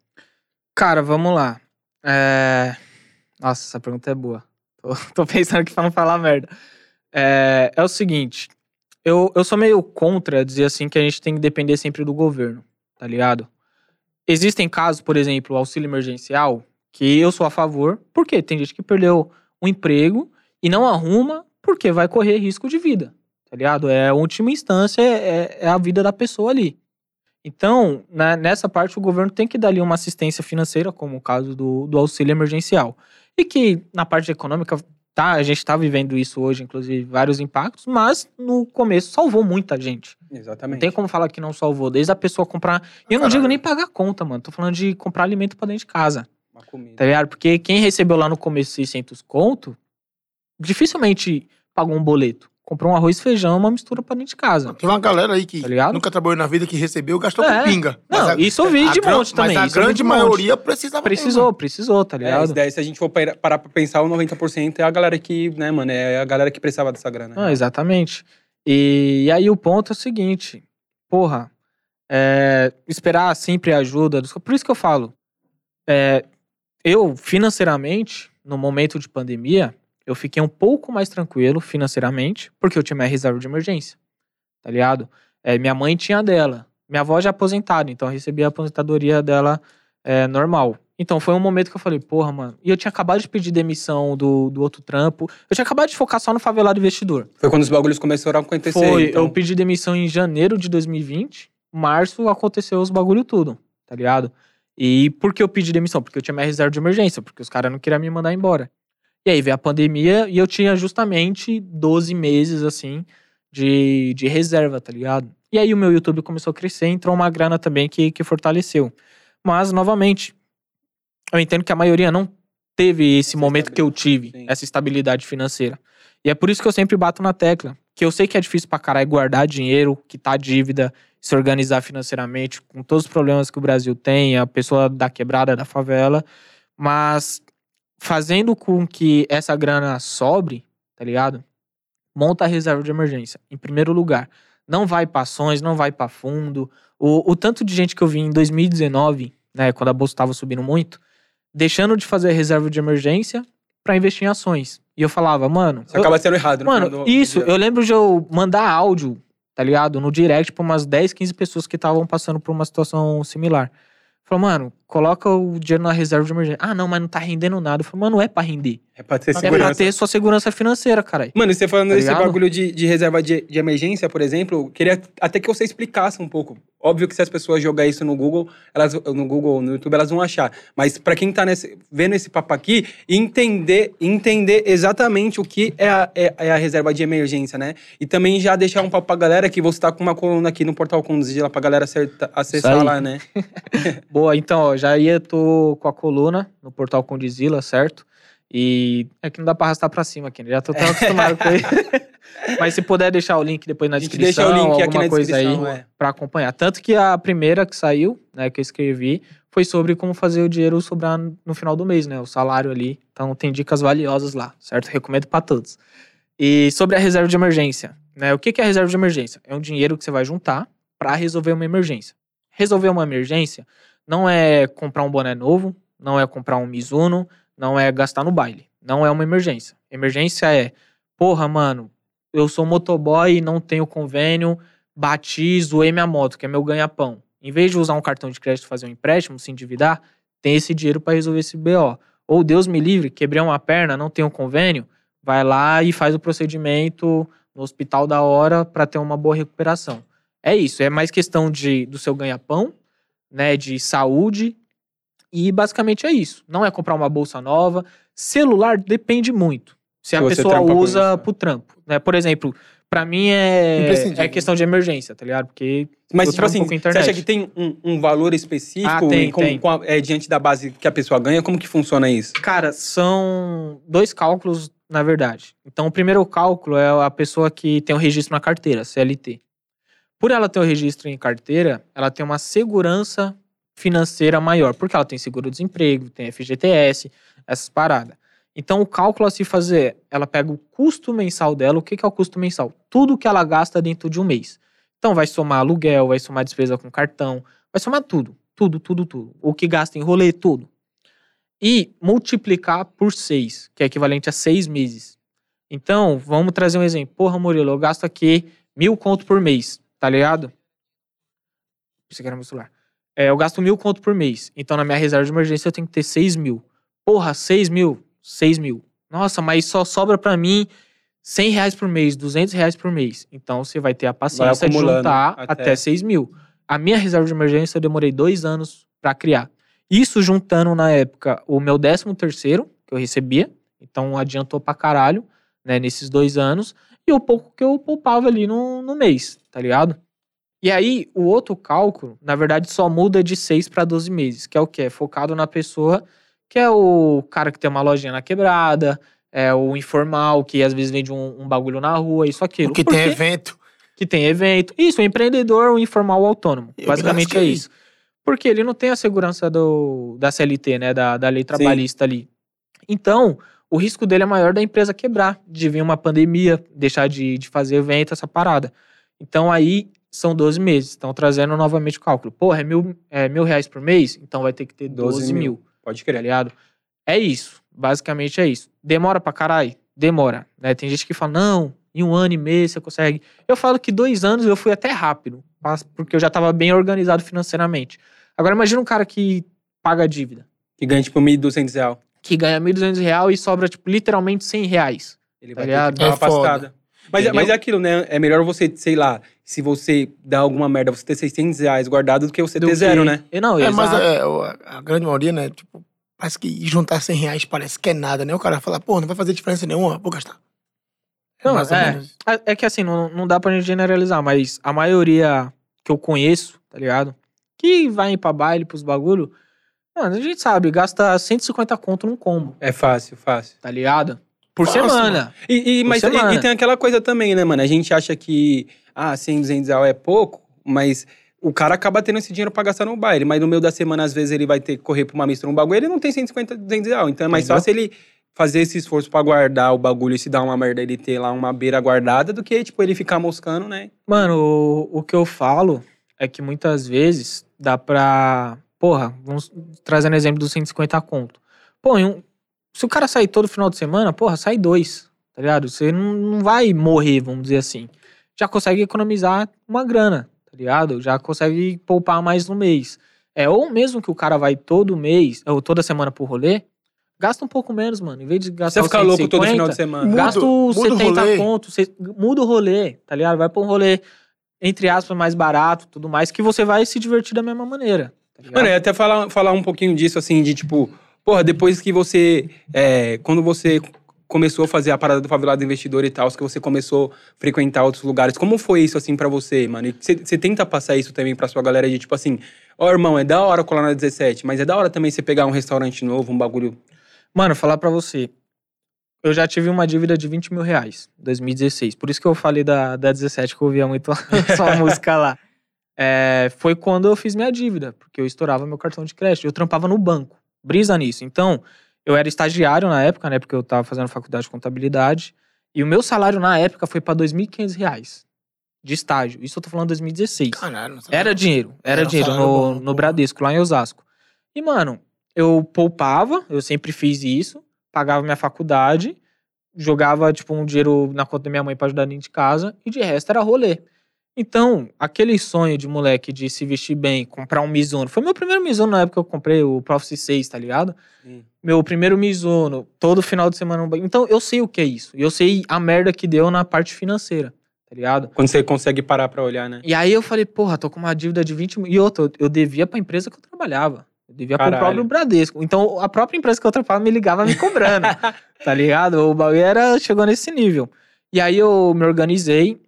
Cara, vamos lá. É... Nossa, essa pergunta é boa. Tô, tô pensando aqui pra não falar merda. É, é o seguinte. Eu, eu sou meio contra dizer assim que a gente tem que depender sempre do governo, tá ligado? Existem casos, por exemplo, auxílio emergencial, que eu sou a favor, porque tem gente que perdeu o emprego e não arruma porque vai correr risco de vida, tá ligado? É a última instância, é, é a vida da pessoa ali. Então, né, nessa parte, o governo tem que dar ali uma assistência financeira, como o caso do, do auxílio emergencial. E que na parte econômica, tá, a gente está vivendo isso hoje, inclusive, vários impactos, mas no começo salvou muita gente. Não Exatamente. tem como falar que não salvou, desde a pessoa comprar. E eu não Caralho. digo nem pagar conta, mano. Tô falando de comprar alimento pra dentro de casa. Uma comida. Tá ligado? Porque quem recebeu lá no começo 600 conto, dificilmente pagou um boleto. Comprou um arroz, feijão, uma mistura pra dentro de casa. Tem uma galera aí que Tá nunca trabalhou na vida, que recebeu, gastou É. com pinga. Não, a- isso eu vi de gran- monte também, Mas a isso grande maioria precisava Precisou, precisou, tá É, ligado? isso daí, se a gente for parar pra pensar, o 90% é a galera que, né, mano, é a galera que precisava dessa grana. Não, exatamente. E, aí o ponto é o seguinte, porra, é, esperar sempre a ajuda. Por isso que eu falo, é, eu financeiramente, no momento de pandemia, eu fiquei um pouco mais tranquilo financeiramente, porque eu tinha minha reserva de emergência, tá ligado? É, minha mãe tinha dela, minha avó já é aposentada, então eu recebia a aposentadoria dela é, normal. Então foi um momento que eu falei, porra, mano. E eu tinha acabado de pedir demissão do, do outro trampo. Eu tinha acabado de focar só no favelado investidor. Foi quando os bagulhos começaram a acontecer. Foi, então. eu pedi demissão em janeiro de 2020. Março aconteceu os bagulho tudo, tá ligado? E por que eu pedi demissão? Porque eu tinha minha reserva de emergência, porque os caras não queriam me mandar embora. E aí veio a pandemia e eu tinha justamente 12 meses, assim, de, de reserva, tá ligado? E aí o meu YouTube começou a crescer, entrou uma grana também que, que fortaleceu. Mas, novamente, eu entendo que a maioria não teve esse momento que eu tive, sim. essa estabilidade financeira. E é por isso que eu sempre bato na tecla. Que eu sei que é difícil pra caralho guardar dinheiro, quitar dívida, se organizar financeiramente, com todos os problemas que o Brasil tem, a pessoa da quebrada, da favela. Mas fazendo com que essa grana sobre, tá ligado? Monta a reserva de emergência, em primeiro lugar. Não vai pra ações, não vai pra fundo. O, o tanto de gente que eu vi em 2019, né, quando a bolsa tava subindo muito, deixando de fazer reserva de emergência pra investir em ações. E eu falava, mano, Isso eu- acaba sendo errado. no Mano, do- do isso, dia. eu lembro de eu mandar áudio, tá ligado? No direct pra umas 10, 15 pessoas que estavam passando por uma situação similar. Falou, mano, coloca o dinheiro na reserva de emergência. Ah, não, mas não tá rendendo nada. Eu falei, mano, não é pra render. É pra ter É pra segurança. ter sua segurança financeira, caralho. Mano, e você falando Tá desse ligado? bagulho de, de reserva de, de emergência, por exemplo, queria até que você explicasse um pouco. Óbvio que se as pessoas jogarem isso no Google, elas, no Google, no YouTube, elas vão achar. Mas pra quem tá nesse, vendo esse papo aqui, entender, entender exatamente o que é a, é, é a reserva de emergência, né? E também já deixar um papo pra galera que você tá com uma coluna aqui no Portal Conduzir lá pra galera acerta- acessar lá, né? Boa, então, ó, já ia, tô com a coluna no portal Condizila, certo? E é que não dá pra arrastar pra cima aqui, né? Já tô tão acostumado com ele. Mas se puder deixar o link depois na descrição, deixa o link alguma coisa aí é. pra acompanhar. Tanto que a primeira que saiu, né, que eu escrevi, foi sobre como fazer o dinheiro sobrar no final do mês, né? O salário ali. Então tem dicas valiosas lá, certo? Recomendo pra todos. E sobre a reserva de emergência, né? O que é a reserva de emergência? É um dinheiro que você vai juntar pra resolver uma emergência. Resolver uma emergência não é comprar um boné novo, não é comprar um Mizuno, não é gastar no baile. Não é uma emergência. Emergência é, porra, mano, eu sou motoboy e não tenho convênio, bati, zoei minha moto, que é meu ganha-pão. Em vez de usar um cartão de crédito fazer um empréstimo, se endividar, tem esse dinheiro pra resolver esse BO. Ou Deus me livre, quebrei uma perna, não tenho convênio, vai lá e faz o procedimento no hospital da hora pra ter uma boa recuperação. É isso, é mais questão de do seu ganha-pão, né, de saúde e basicamente é isso. Não é comprar uma bolsa nova. Celular depende muito. Se a pessoa usa isso, é. pro trampo. Né? Por exemplo, pra mim é, é questão de emergência, tá ligado? Porque Mas, tipo assim, com você internet. acha que tem um, um valor específico Ah, tem, com- tem. com a- é, diante da base que a pessoa ganha? Como que funciona isso? Cara, são dois cálculos, na verdade. Então, o primeiro cálculo é a pessoa que tem o registro na carteira, CLT. Por ela ter o registro em carteira, ela tem uma segurança financeira maior, porque ela tem seguro-desemprego, tem FGTS, essas paradas. Então, o cálculo a se fazer, ela pega o custo mensal dela. O que é o custo mensal? Tudo que ela gasta dentro de um mês. Então, vai somar aluguel, vai somar despesa com cartão, vai somar tudo. Tudo, tudo, tudo. O que gasta em rolê, tudo e multiplicar por 6, que é equivalente a 6 meses. Então, vamos trazer um exemplo. Porra, Murilo, eu gasto aqui mil conto por mês, tá ligado? Isso aqui era meu celular. É, eu gasto mil conto por mês. Então, na minha reserva de emergência, eu tenho que ter 6 mil. Porra, 6 mil? 6 mil. Nossa, mas só sobra pra mim 100 reais por mês, 200 reais por mês. Então você vai ter a paciência de juntar até- até 6 mil. A minha reserva de emergência eu demorei dois anos pra criar. Isso juntando na época o meu 13 terceiro que eu recebia, então adiantou pra caralho, né, nesses dois anos, e o pouco que eu poupava ali no, no mês, tá ligado? E aí, o outro cálculo, na verdade, só muda de 6 para 12 meses, que é o quê? É focado na pessoa que é o cara que tem uma lojinha na quebrada, é o informal, que às vezes vende um, um bagulho na rua, isso, aquilo. O que Por tem evento. que tem evento. Isso, o empreendedor, o informal, o autônomo. Eu Basicamente que é é isso. Porque ele não tem a segurança do, da CLT, né? Da, da lei trabalhista ali. Então, o risco dele é maior da empresa quebrar, de vir uma pandemia, deixar de, de fazer evento, essa parada. Então, aí são 12 meses. Estão trazendo novamente o cálculo. Porra, é mil, é mil reais por mês? Então vai ter que ter 12, 12 mil mil. Pode tá crer. ligado? É isso. Basicamente é isso. Demora pra caralho? Demora. Né? Tem gente que fala, não, em um ano e meio você consegue. Eu falo que dois anos eu fui até rápido, mas- porque eu já tava bem organizado financeiramente. Agora imagina um cara que paga dívida, Que ganha, tipo, 1.200 reais. Que ganha 1.200 reais e sobra, tipo, literalmente 100 reais. Ele Tá vai ligado? ter que dar uma É foda. afastada. Mas, Entendeu? mas é aquilo, né? É melhor você, sei lá, se você dá alguma merda, você ter 600 reais guardado do que você Do ter zero, que- né? E Não, É, exato. mas é, a grande maioria, né? Tipo, parece que juntar 100 reais parece que é nada, né? O cara fala, pô, não vai fazer diferença nenhuma, vou gastar. É Não, mais ou é. menos. É é que assim, não, não dá pra gente generalizar, mas a maioria que eu conheço, tá ligado? Que vai pra baile, pros bagulho, mano, a gente sabe, gasta 150 conto num combo, É fácil, fácil. tá ligado? Por Fácil, semana. E, e- Por mas e- semana. e, tem aquela coisa também, né, mano? A gente acha que, ah, 100, 200 reais é pouco, mas o cara acaba tendo esse dinheiro pra gastar no baile. Mas no meio da semana, às vezes, ele vai ter que correr pra uma mistura, um bagulho, ele não tem 150, 200 reais. Então é mais Entendeu? fácil ele fazer esse esforço pra guardar o bagulho e se dar uma merda, ele ter lá uma beira guardada, do que, tipo, ele ficar moscando, né? Mano, o, o que eu falo é que muitas vezes dá pra. Porra, vamos trazendo exemplo dos 150 conto. Pô, um- se o cara sair todo final de semana, porra, sai dois, tá ligado? Você não, não vai morrer, vamos dizer assim. Já consegue economizar uma grana, tá ligado? Já consegue poupar mais no mês. É, ou mesmo que o cara vai todo mês, ou toda semana pro rolê, gasta um pouco menos, mano. Em vez de gastar Você os ficar louco todo 150, final de semana. Muda- Gasta os muda o 70 rolê. conto, cê- muda o rolê, tá ligado? Vai pra um rolê, entre aspas, mais barato, tudo mais, que você vai se divertir da mesma maneira. Tá? Mano, eu ia até falar, falar um pouquinho disso, assim, de tipo, porra, depois que você. é, quando você começou a fazer a parada do favelado investidor e tal, que você começou a frequentar outros lugares, como foi isso, assim, pra você, mano? E Você tenta passar isso também pra sua galera de tipo assim, ó, irmão, é da hora colar na 17, mas é da hora também você pegar um restaurante novo, um bagulho. Mano, falar pra você. Eu já tive uma dívida de 20 mil reais em 2016. Por isso que eu falei da, da 17, que eu ouvia muito sua música lá. É, foi quando eu fiz minha dívida, porque eu estourava meu cartão de crédito. Eu trampava no banco. Brisa nisso. Então, eu era estagiário na época, né? Porque eu tava fazendo faculdade de contabilidade. E o meu salário na época foi pra 2.500 reais de estágio. Isso eu tô falando em 2016. Caralho, não Era dinheiro, era, Era dinheiro no, no. Bradesco, lá em Osasco. E, mano, eu poupava, eu sempre fiz isso, pagava minha faculdade, jogava, tipo, um dinheiro na conta da minha mãe pra ajudar dentro de casa, e de resto era rolê. Então, aquele sonho de moleque de se vestir bem, comprar um Mizuno. Foi meu primeiro Mizuno na época que eu comprei o Prophecy 6, tá ligado? Meu primeiro Mizuno, todo final de semana. Então, eu sei o que é isso. E eu sei a merda que deu na parte financeira, tá ligado? Quando você consegue parar pra olhar, né? E aí eu falei, porra, tô com uma dívida de 20 mil. E outra, eu- eu devia pra empresa que eu trabalhava. Eu devia Caralho. pro próprio Bradesco. Então a própria empresa que eu trabalhava me ligava me cobrando. tá ligado? O bagulho era, chegou nesse nível. E aí eu me organizei,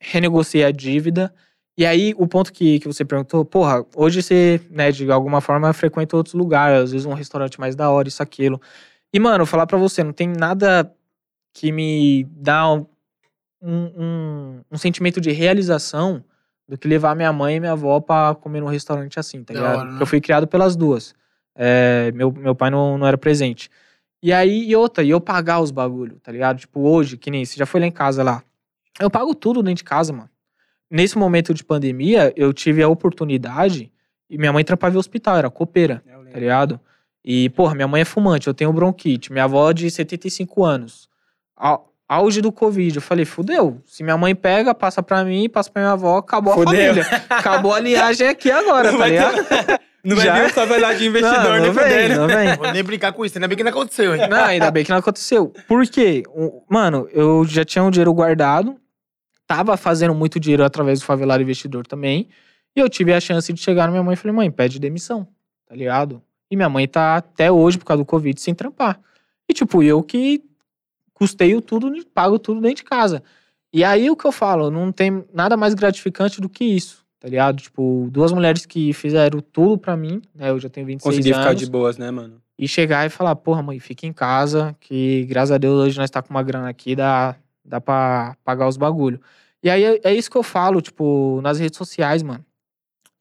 renegociei a dívida. E aí o ponto que, que você perguntou, porra, hoje você, né, de alguma forma frequenta outros lugares, às vezes um restaurante mais da hora, isso, aquilo. E, mano, falar pra você, não tem nada que me dá um, um, um sentimento de realização do que levar minha mãe e minha avó pra comer num restaurante assim, tá Da ligado? hora, né? Eu fui criado pelas duas. É, meu, meu pai não, não era presente. E aí, e outra, e eu pagar os bagulho, tá ligado? Tipo, hoje, que nem você já foi lá em casa lá. Eu pago tudo dentro de casa, mano. Nesse momento de pandemia, eu tive a oportunidade, e minha mãe trampava em hospital, era copeira tá ligado? E, porra, minha mãe é fumante, eu tenho bronquite, minha avó é de 75 anos. Au- Auge do Covid. Eu falei, fudeu. Se minha mãe pega, passa pra mim, passa pra minha avó, acabou Fudeu. a família. Acabou a linhagem aqui agora, tá Vai ter- ligado? Não vai Já? vir um favelado de investidor, não, né, não vem, fudendo? não vem. Vou nem brincar com isso, ainda bem que não aconteceu, hein? Não, ainda bem que não aconteceu. Por quê? O- Mano, eu já tinha um dinheiro guardado, tava fazendo muito dinheiro através do favelado investidor também, e eu tive a chance de chegar na minha mãe e falei, mãe, pede demissão, tá ligado? E minha mãe tá até hoje, por causa do Covid, sem trampar. E tipo, eu que custeio tudo, pago tudo dentro de casa. E aí o que eu falo, não tem nada mais gratificante do que isso, tá ligado? Tipo, duas mulheres que fizeram tudo pra mim, né? Eu já tenho 26 Consegui anos. ficar de boas, né, mano? E chegar e falar, porra, mãe, fica em casa, que graças a Deus hoje nós tá com uma grana aqui, dá, dá pra pagar os bagulho. E aí é, é isso que eu falo, tipo, nas redes sociais, mano.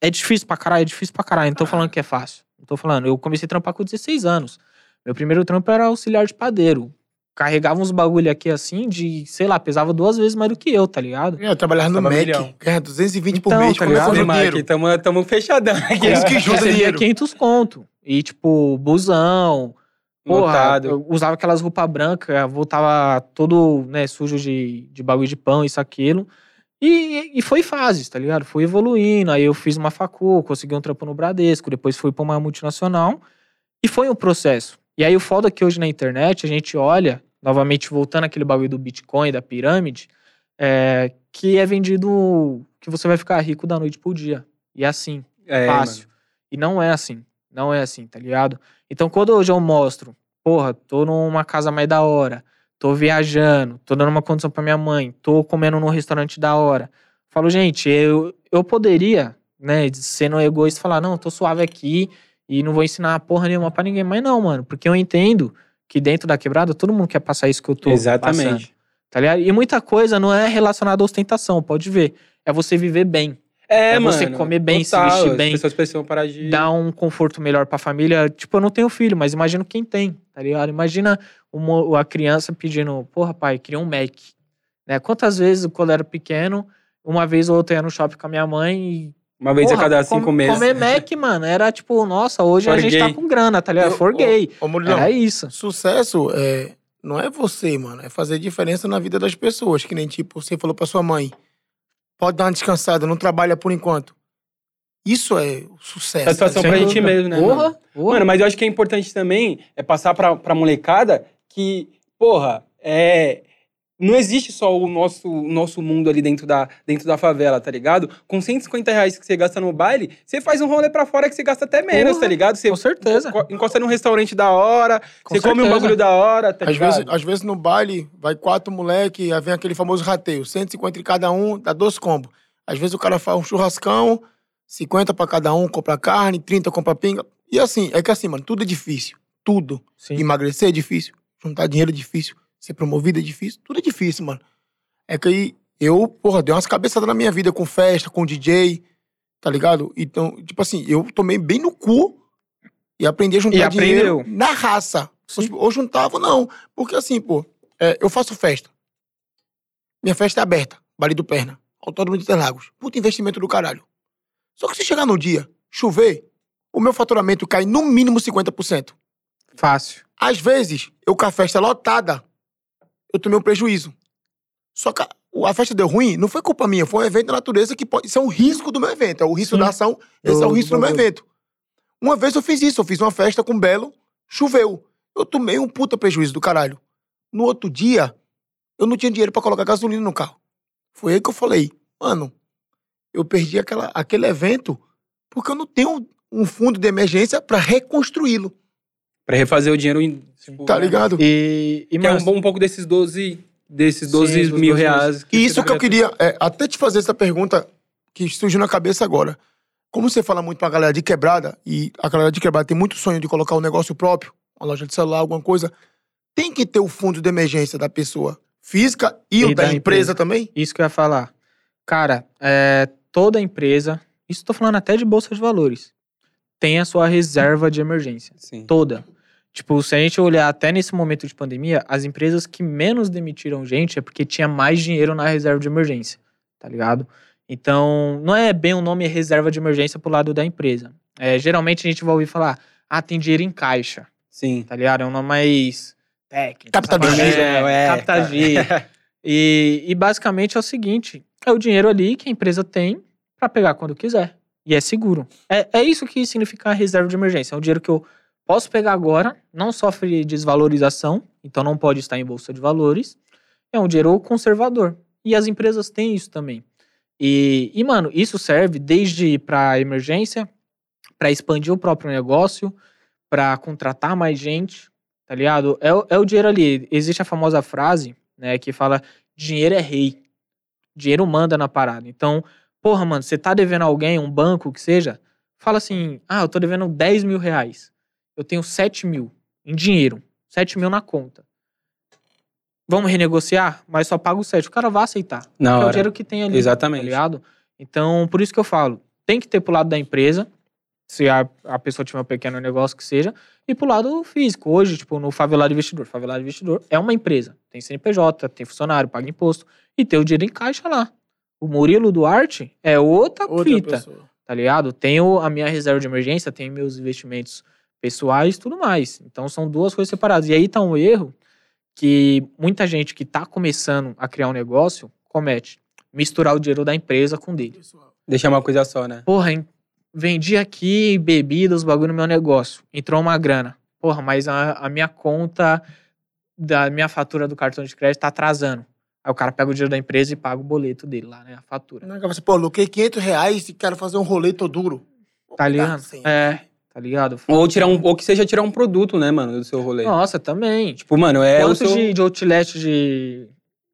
É difícil pra caralho, é difícil pra caralho. Não tô falando que é fácil. Não tô falando. Eu comecei a trampar com 16 anos. Meu primeiro trampo era auxiliar de padeiro. Carregava uns bagulho aqui assim, de, sei lá, pesava duas vezes mais do que eu, tá ligado? Eu trabalhava no Mac, milhão. ganha 220 por Então, mês, tá como é que ligado? dinheiro? aqui, tamo, tamo fechadão aqui. Isso que junta dinheiro. 500 conto. E, tipo, busão, Porra, eu usava aquelas roupas brancas, voltava todo né, sujo de, de bagulho de pão, isso, aquilo. E, e foi fases, tá ligado? Fui evoluindo. Aí eu fiz uma facu, consegui um trampo no Bradesco, depois fui pra uma multinacional. E foi um processo. E aí o foda é que hoje na internet a gente olha, novamente voltando aquele bagulho do Bitcoin, da pirâmide, é, que é vendido que você vai ficar rico da noite pro dia. E é assim É, fácil. E não é assim. Não é assim, tá ligado? Então, quando hoje eu mostro, porra, tô numa casa mais da hora, tô viajando, tô dando uma condição pra minha mãe, tô comendo num restaurante da hora. Falo, gente, eu, eu poderia, né, sendo egoísta, falar, não, tô suave aqui e não vou ensinar porra nenhuma pra ninguém. Mas não, mano, porque eu entendo que dentro da quebrada todo mundo quer passar isso que eu tô mano. passando. Exatamente. Tá ligado? E muita coisa não é relacionada à ostentação, pode ver. É você viver bem. É, É mano. você comer bem, se total, vestir as bem. pessoas precisam parar de... dar um conforto melhor pra família. Tipo, eu não tenho filho, mas imagino quem tem, tá ligado? Imagina uma, a criança pedindo, porra, pai, queria um Mac. Né? Quantas vezes, quando eu era pequeno, uma vez ou outra eu ia no shopping com a minha mãe e. Uma vez porra, a cada com- cinco meses. Comer Mac, mano, era tipo, nossa, hoje a For gente gay. tá com grana, tá ligado? Eu- For gay. Ô, Murilão, Era isso. sucesso é, não é você, mano. É fazer diferença na vida das pessoas. Que nem, tipo, você falou pra sua mãe. Pode dar uma descansada, não trabalha por enquanto. Isso é o sucesso. Satisfação tá pra gente mesmo, né? mano? Porra, porra. Mano, mas eu acho que é importante também é passar pra, pra molecada que, porra, é. Não existe só o nosso, o nosso mundo ali dentro da, dentro da favela, tá ligado? Com 150 reais que você gasta no baile, você faz um rolê pra fora que você gasta até menos, Porra, tá ligado? Você com certeza. enco- encosta num restaurante da hora, Com você come um certeza. bagulho da hora, tá Às ligado? vezes, às vezes no baile, vai quatro moleque, aí vem aquele famoso rateio. 150 em cada um, dá dois combos. Às vezes o cara faz um churrascão, 50 pra cada um, compra carne, 30 compra pinga. E assim, é que assim, mano, tudo é difícil. Tudo. Sim. Emagrecer é difícil, juntar dinheiro é difícil, ser promovido é difícil, tudo é difícil, mano. É que aí eu, porra, dei umas cabeçadas na minha vida com festa, com DJ, tá ligado? Então, tipo assim, eu tomei bem no cu e aprendi a juntar E dinheiro aprendeu. na raça. Sim. Ou juntava, não. Porque assim, pô, é, eu faço festa. Minha festa é aberta, Bali do Perna, Autódromo de Interlagos. Puta investimento do caralho. Só que se chegar no dia, chover, o meu faturamento cai no mínimo 50%. Fácil. Às vezes, eu com a festa lotada, eu tomei um prejuízo. Só que a, festa deu ruim, não foi culpa minha, foi um evento da natureza que pode. Isso é um risco do meu evento, é o risco Sim. da ação, esse Do- é o risco do do meu evento. Uma vez eu fiz isso, eu fiz uma festa com Belo, choveu. Eu tomei um puta prejuízo do caralho. No outro dia, eu não tinha dinheiro pra colocar gasolina no carro. Foi aí que eu falei, mano, eu perdi aquela, aquele evento porque eu não tenho um fundo de emergência pra reconstruí-lo, Pra refazer o dinheiro, em, tipo, tá ligado? E, e Que é um, mas- um pouco desses 12, desses Sim, 12 dos mil 12 reais. E isso você que eu queria, é, até te fazer essa pergunta que surgiu na cabeça agora. Como você fala muito pra galera de quebrada, e a galera de quebrada tem muito sonho de colocar um negócio próprio, uma loja de celular, alguma coisa, tem que ter o fundo de emergência da pessoa física e, o E da, da empresa, empresa. também? Isso que eu ia falar. Cara, é, toda empresa, isso tô falando até de bolsa de valores, tem a sua reserva de emergência. Sim. Toda. Tipo, se a gente olhar até nesse momento de pandemia, as empresas que menos demitiram gente é porque tinha mais dinheiro na reserva de emergência, tá ligado? Então, não é bem o nome reserva de emergência pro lado da empresa. É, geralmente a gente vai ouvir falar, ah, tem dinheiro em caixa, Sim. tá ligado? É um nome mais técnico. Capital de sabe? giro, É, é, capital tá. giro. E, e basicamente é o seguinte: é o dinheiro ali que a empresa tem pra pegar quando quiser. E é seguro. É, é isso que significa a reserva de emergência. É um dinheiro que eu posso pegar agora, não sofre desvalorização, então não pode estar em bolsa de valores. É um dinheiro conservador. E as empresas têm isso também. E, e mano, isso serve desde para emergência, para expandir o próprio negócio, para contratar mais gente, tá ligado? É, o- é o dinheiro ali. Existe a famosa frase, né, que fala: dinheiro é rei. Dinheiro manda na parada. Então, porra, mano, você tá devendo alguém, um banco que seja, fala assim: ah, eu tô devendo 10 mil reais. Eu tenho 7 mil em dinheiro, 7 mil na conta. Vamos renegociar, mas só pago 7. O cara vai aceitar. Na porque é o dinheiro que tem ali. Exatamente. Tá ligado? Então, por isso que eu falo, tem que ter pro lado da empresa, se a, a pessoa tiver um pequeno negócio que seja, e pro lado físico. Hoje, tipo, no Favelado Investidor. Favelado Investidor é uma empresa. Tem CNPJ, tem funcionário, paga imposto, e tem o dinheiro em caixa lá. O Murilo Duarte é outra, Outra fita, pessoa. tá ligado? Tenho a minha reserva de emergência, tenho meus investimentos pessoais e tudo mais. Então, são duas coisas separadas. E aí tá um erro que muita gente que tá começando a criar um negócio comete. Misturar o dinheiro da empresa com o dele. Deixar uma coisa só, né? Porra, hein, vendi aqui bebidas, bagulho no meu negócio. Entrou uma grana. Porra, mas a, a minha conta da minha fatura do cartão de crédito tá atrasando. Aí o cara pega o dinheiro da empresa e paga o boleto dele lá, né? A fatura. Não, você, pô, aloquei 500 reais e quero fazer um rolê todo duro. Tá ligado? 100. É, tá ligado? Ou tirar um, ou que seja tirar um produto, né, mano, do seu rolê. Nossa, também. Tipo, mano, é o Quantos seu... de, de outlet de,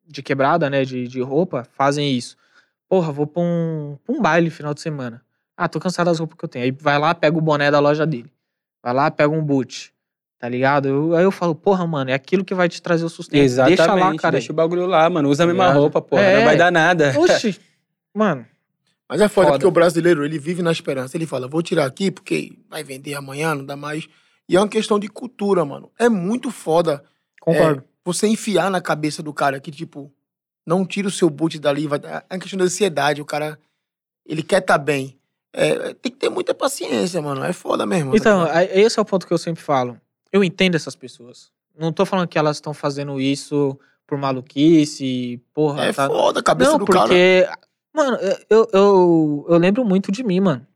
de quebrada, né? De, de roupa, fazem isso. Porra, vou pra um, pra um baile final de semana. Ah, tô cansado das roupas que eu tenho. Aí vai lá, pega o boné da loja dele. Vai lá, pega um boot. Tá ligado? Eu- aí eu falo, porra, mano, é aquilo que vai te trazer o sustento. Exatamente, Deixa lá, cara. deixa o bagulho lá, mano. Usa a mesma Ligado? roupa, porra. É. Não vai dar nada. Oxi, mano. Mas é foda, Foda. porque o brasileiro, ele vive na esperança. Ele fala, vou tirar aqui porque vai vender amanhã, não dá mais. E é uma questão de cultura, mano. É muito foda Concordo. você enfiar na cabeça do cara que, tipo, não tira o seu boot dali. Vai... É uma questão de ansiedade. O cara, ele quer estar bem. É, tem que ter muita paciência, mano. É foda mesmo. tá Então, aí- esse é o ponto que eu sempre falo. Eu entendo essas pessoas. Não tô falando que elas estão fazendo isso por maluquice, porra. é tá- foda a cabeça Não, do cara. porque. Mano, eu, eu, eu lembro muito de mim, mano.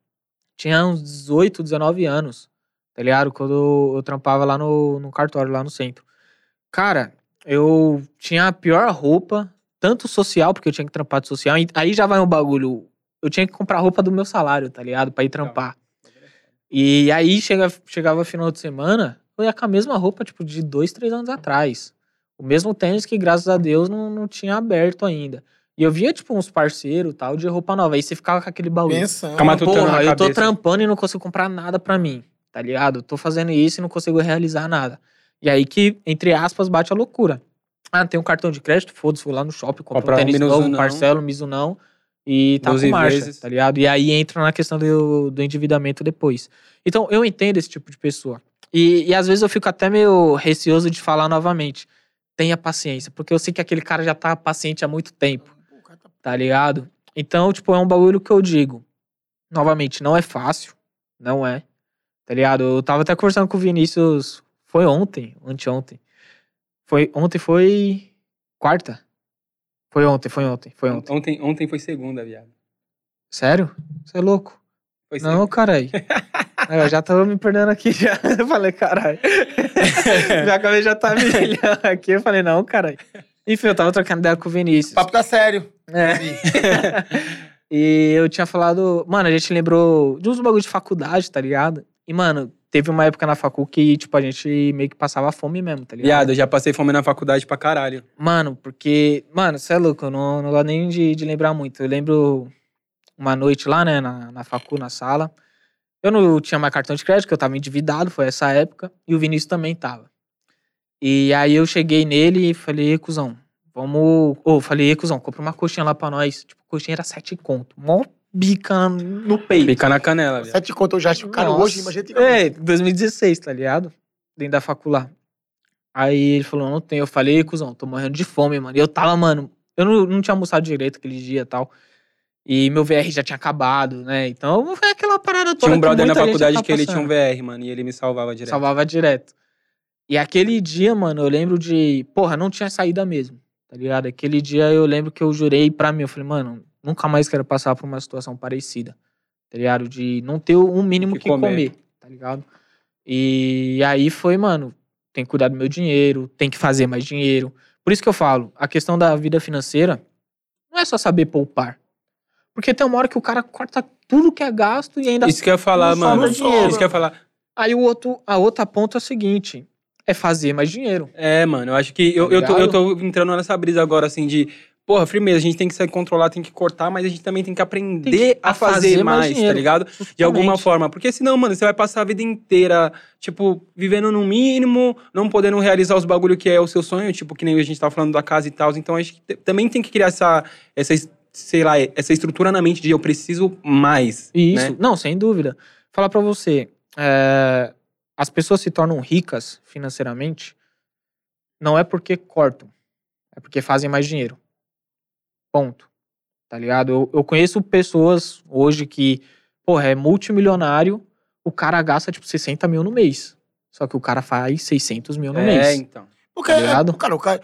Tinha uns 18, 19 anos. Tá ligado? Quando eu trampava lá no, no cartório, lá no centro. Cara, eu tinha a pior roupa, tanto social, porque eu tinha que trampar de social. e Aí já vai um bagulho. Eu tinha que comprar roupa do meu salário, tá ligado? Pra ir trampar. E aí chega, chegava final de semana, eu ia com a mesma roupa, tipo, de dois, três anos atrás. O mesmo tênis que, graças a Deus, não, não tinha aberto ainda. E eu via, tipo, uns parceiros tal, de roupa nova. Aí você ficava com aquele baú. Pensando. Porra, eu tô trampando e não consigo comprar nada pra mim, tá ligado? Tô fazendo isso e não consigo realizar nada. E aí que, entre aspas, bate a loucura. Ah, tem um cartão de crédito? Foda-se, vou lá no shopping, compro Comprar um um tênis novo, Minuzunão. parcelo, Mizunão e tá 12 com marcha, vezes. tá ligado? E aí entra na questão do, do endividamento depois. Então, eu entendo esse tipo de pessoa. E, e às vezes eu fico até meio receoso de falar novamente. Tenha paciência, porque eu sei que aquele cara já tá paciente há muito tempo tá ligado? Então, tipo, é um bagulho que eu digo. Novamente, não é fácil. Não é. Tá ligado? Eu tava até conversando com o Vinícius. Foi ontem, anteontem. Foi, ontem foi. Quarta? Foi ontem, foi ontem, foi ontem. Ontem, ontem foi segunda, viado. Sério? Você é louco? Foi Não, caralho. Eu já tava me perdendo aqui já. Eu falei, caralho. Minha cabeça já tá milhão aqui. Eu falei, não, caralho. Enfim, eu tava trocando ideia com o Vinícius. O papo tá sério. É. e eu tinha falado. Mano, a gente lembrou de uns bagulho de faculdade, tá ligado? E, mano, teve uma época na facul que, tipo, a gente meio que passava fome mesmo, tá ligado? Viado, eu já passei fome na faculdade pra caralho. Mano, porque. Mano, você é louco, eu não, não gosto nem de, de lembrar muito. Eu lembro uma noite lá, né, na, na facu, na sala. Eu não tinha mais cartão de crédito, eu tava endividado, foi essa época. E o Vinícius também tava. E aí eu cheguei nele e falei, "Ê, cuzão, vamos. Ô, falei, "Ê, cuzão, compra uma coxinha lá pra nós. Tipo, coxinha era sete conto. Mó bica no peito. Fica na canela, viado. Sete conto eu já acho caro Nossa. hoje, imagina. É, 2016, tá ligado? Dentro da faculdade. Aí ele falou, não tem. Eu falei, "Ei, cuzão, tô morrendo de fome, mano. E eu tava, mano, eu não, não tinha almoçado direito aquele dia e tal. E meu VR já tinha acabado, né? Então foi aquela parada toda. Tinha um brother na faculdade tá que ele tinha um. VR, mano, e ele me salvava direto. Salvava direto. E aquele dia, mano, eu lembro de. Porra, não tinha saída mesmo, tá ligado? Aquele dia eu lembro que eu jurei pra mim, eu falei, mano, nunca mais quero passar por uma situação parecida. tá ligado? De não ter um mínimo Que que, comer. comer. tá ligado? E aí foi, mano, tem que cuidar do meu dinheiro, tem que fazer mais dinheiro. Por isso que eu falo, a questão da vida financeira não é só saber poupar. Porque tem uma hora que o cara corta tudo que é gasto e ainda. Isso que eu ia falar, mano. dinheiro. Isso que eu ia falar. Aí o outro, a outra ponta é o seguinte: é fazer mais dinheiro. É, mano, eu acho que eu, Tá eu, tô, eu tô entrando nessa brisa agora, assim, de. Porra, firmeza, a gente tem que se controlar, tem que cortar, mas a gente também tem que aprender Tem que a fazer, fazer mais mais, tá ligado? De alguma Justamente. forma. Porque senão, mano, você vai passar a vida inteira, tipo, vivendo no mínimo, não podendo realizar os bagulho que é o seu sonho, tipo, que nem a gente tava falando da casa e tal. Então, acho que te- também tem que criar essa, essa, es- sei lá, essa estrutura na mente de eu preciso mais. Isso, né? não, sem dúvida. Falar pra você, é, as pessoas se tornam ricas financeiramente não é porque cortam, é porque fazem mais dinheiro. Ponto. Tá ligado? Eu, eu conheço pessoas hoje que, porra, é multimilionário, o cara gasta tipo 60 mil no mês. Só que o cara faz 600 mil no É, mês. então. Porque, Tá ligado? é, cara, o cara.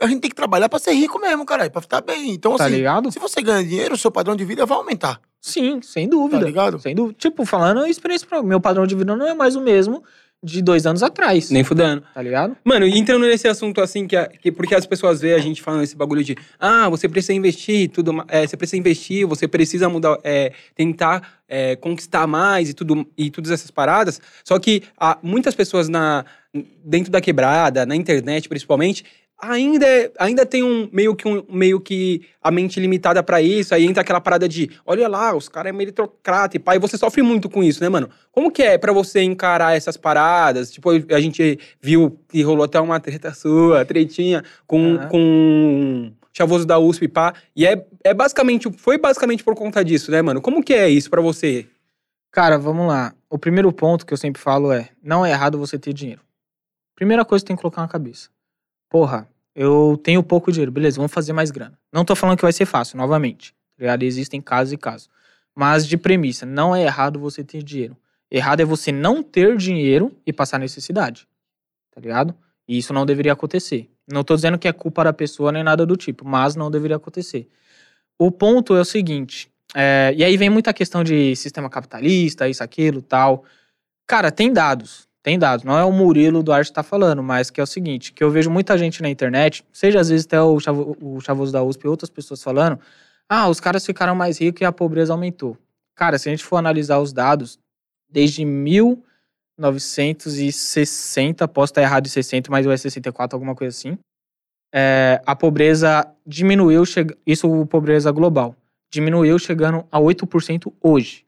A gente tem que trabalhar pra ser rico mesmo, caralho, pra ficar bem. Então, Tá assim, ligado? se você ganha dinheiro, o seu padrão de vida vai aumentar. Sim, sem Tá dúvida. ligado? sem dúvida. Tipo, falando a experiência, meu padrão de vida não é mais o mesmo de dois anos atrás. Nem fudendo. Tá ligado? Mano, e entrando nesse assunto assim, que, a- que porque as pessoas veem a gente falando esse bagulho de ah, você precisa investir, tudo, é, você precisa investir, você precisa mudar, é, tentar é, conquistar mais e tudo e todas essas paradas. Só que há muitas pessoas na dentro da quebrada, na internet principalmente, ainda é- ainda tem um meio que um meio que a mente limitada pra isso, aí entra aquela parada de, olha lá, os caras é meritocrata e pai, você sofre muito com isso, né, mano? Como que é pra você encarar essas paradas? Tipo, a gente viu que rolou até uma treta sua, tretinha com Aham. com chavoso da USP, pá. E é, é basicamente, foi basicamente por conta disso, né, mano? Como que é isso pra você? Cara, vamos lá. O primeiro ponto que eu sempre falo é: não é errado você ter dinheiro. Primeira coisa que tem que colocar na cabeça. Porra, eu tenho pouco dinheiro, beleza, vamos fazer mais grana. Não tô falando que vai ser fácil, novamente. Tá? Existem casos e casos. Mas de premissa, não é errado você ter dinheiro. Errado é você não ter dinheiro e passar necessidade. Tá ligado? E isso não deveria acontecer. Não tô dizendo que é culpa da pessoa nem nada do tipo, mas não deveria acontecer. O ponto é o seguinte: é, e aí vem muita questão de sistema capitalista, isso, aquilo, tal. Cara, tem dados, tem dados. Não é o Murilo Duarte que tá falando, mas que é o seguinte, que eu vejo muita gente na internet, seja às vezes até o, Chavo, o Chavoso da USP e outras pessoas falando, ah, os caras ficaram mais ricos e a pobreza aumentou. Cara, se a gente for analisar os dados, desde 1960, posso estar errado em 60, mas é 64, alguma coisa assim, é, a pobreza diminuiu, isso pobreza global, diminuiu chegando a 8% hoje.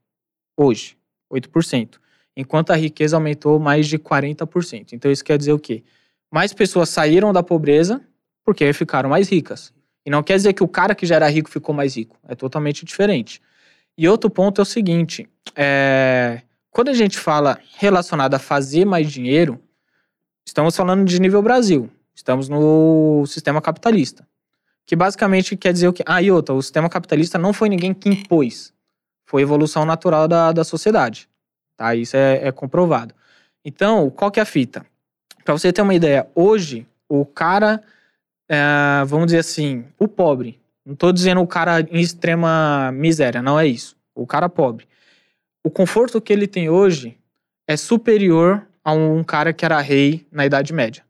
Hoje, 8%. Enquanto a riqueza aumentou mais de 40%. Então isso quer dizer o quê? Mais pessoas saíram da pobreza porque ficaram mais ricas. E não quer dizer que o cara que já era rico ficou mais rico. É totalmente diferente. E outro ponto é o seguinte: é, quando a gente fala relacionado a fazer mais dinheiro, estamos falando de nível Brasil. Estamos no sistema capitalista. Que basicamente quer dizer o quê? Ah, e outra, o sistema capitalista não foi ninguém que impôs. Foi evolução natural da, da sociedade. Tá? Isso é, é comprovado. Então, qual que é a fita? Para você ter uma ideia, hoje, o cara, é, vamos dizer assim, o pobre, não tô dizendo o cara em extrema miséria, não é isso. O cara pobre. O conforto que ele tem hoje é superior a um cara que era rei na Idade Média.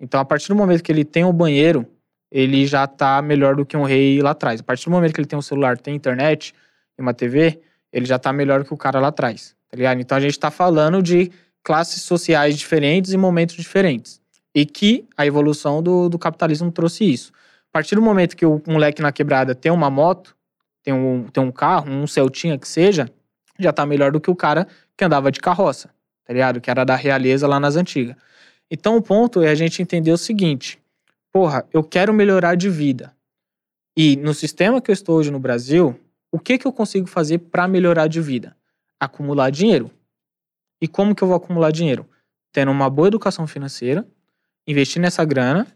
Então, a partir do momento que ele tem um banheiro, ele já tá melhor do que um rei lá atrás. A partir do momento que ele tem um celular, tem internet e uma TV, ele já tá melhor que o cara lá atrás, tá ligado? Então, a gente tá falando de classes sociais diferentes e momentos diferentes. E que a evolução do, do capitalismo trouxe isso. A partir do momento que o moleque na quebrada tem uma moto, tem um, tem um carro, um Celtinha que seja, já tá melhor do que o cara que andava de carroça, tá ligado? Que era da realeza lá nas antigas. Então o ponto é a gente entender o seguinte: porra, eu quero melhorar de vida. E no sistema que eu estou hoje no Brasil, o que que eu consigo fazer para melhorar de vida? Acumular dinheiro. E como que eu vou acumular dinheiro? Tendo uma boa educação financeira, investir nessa grana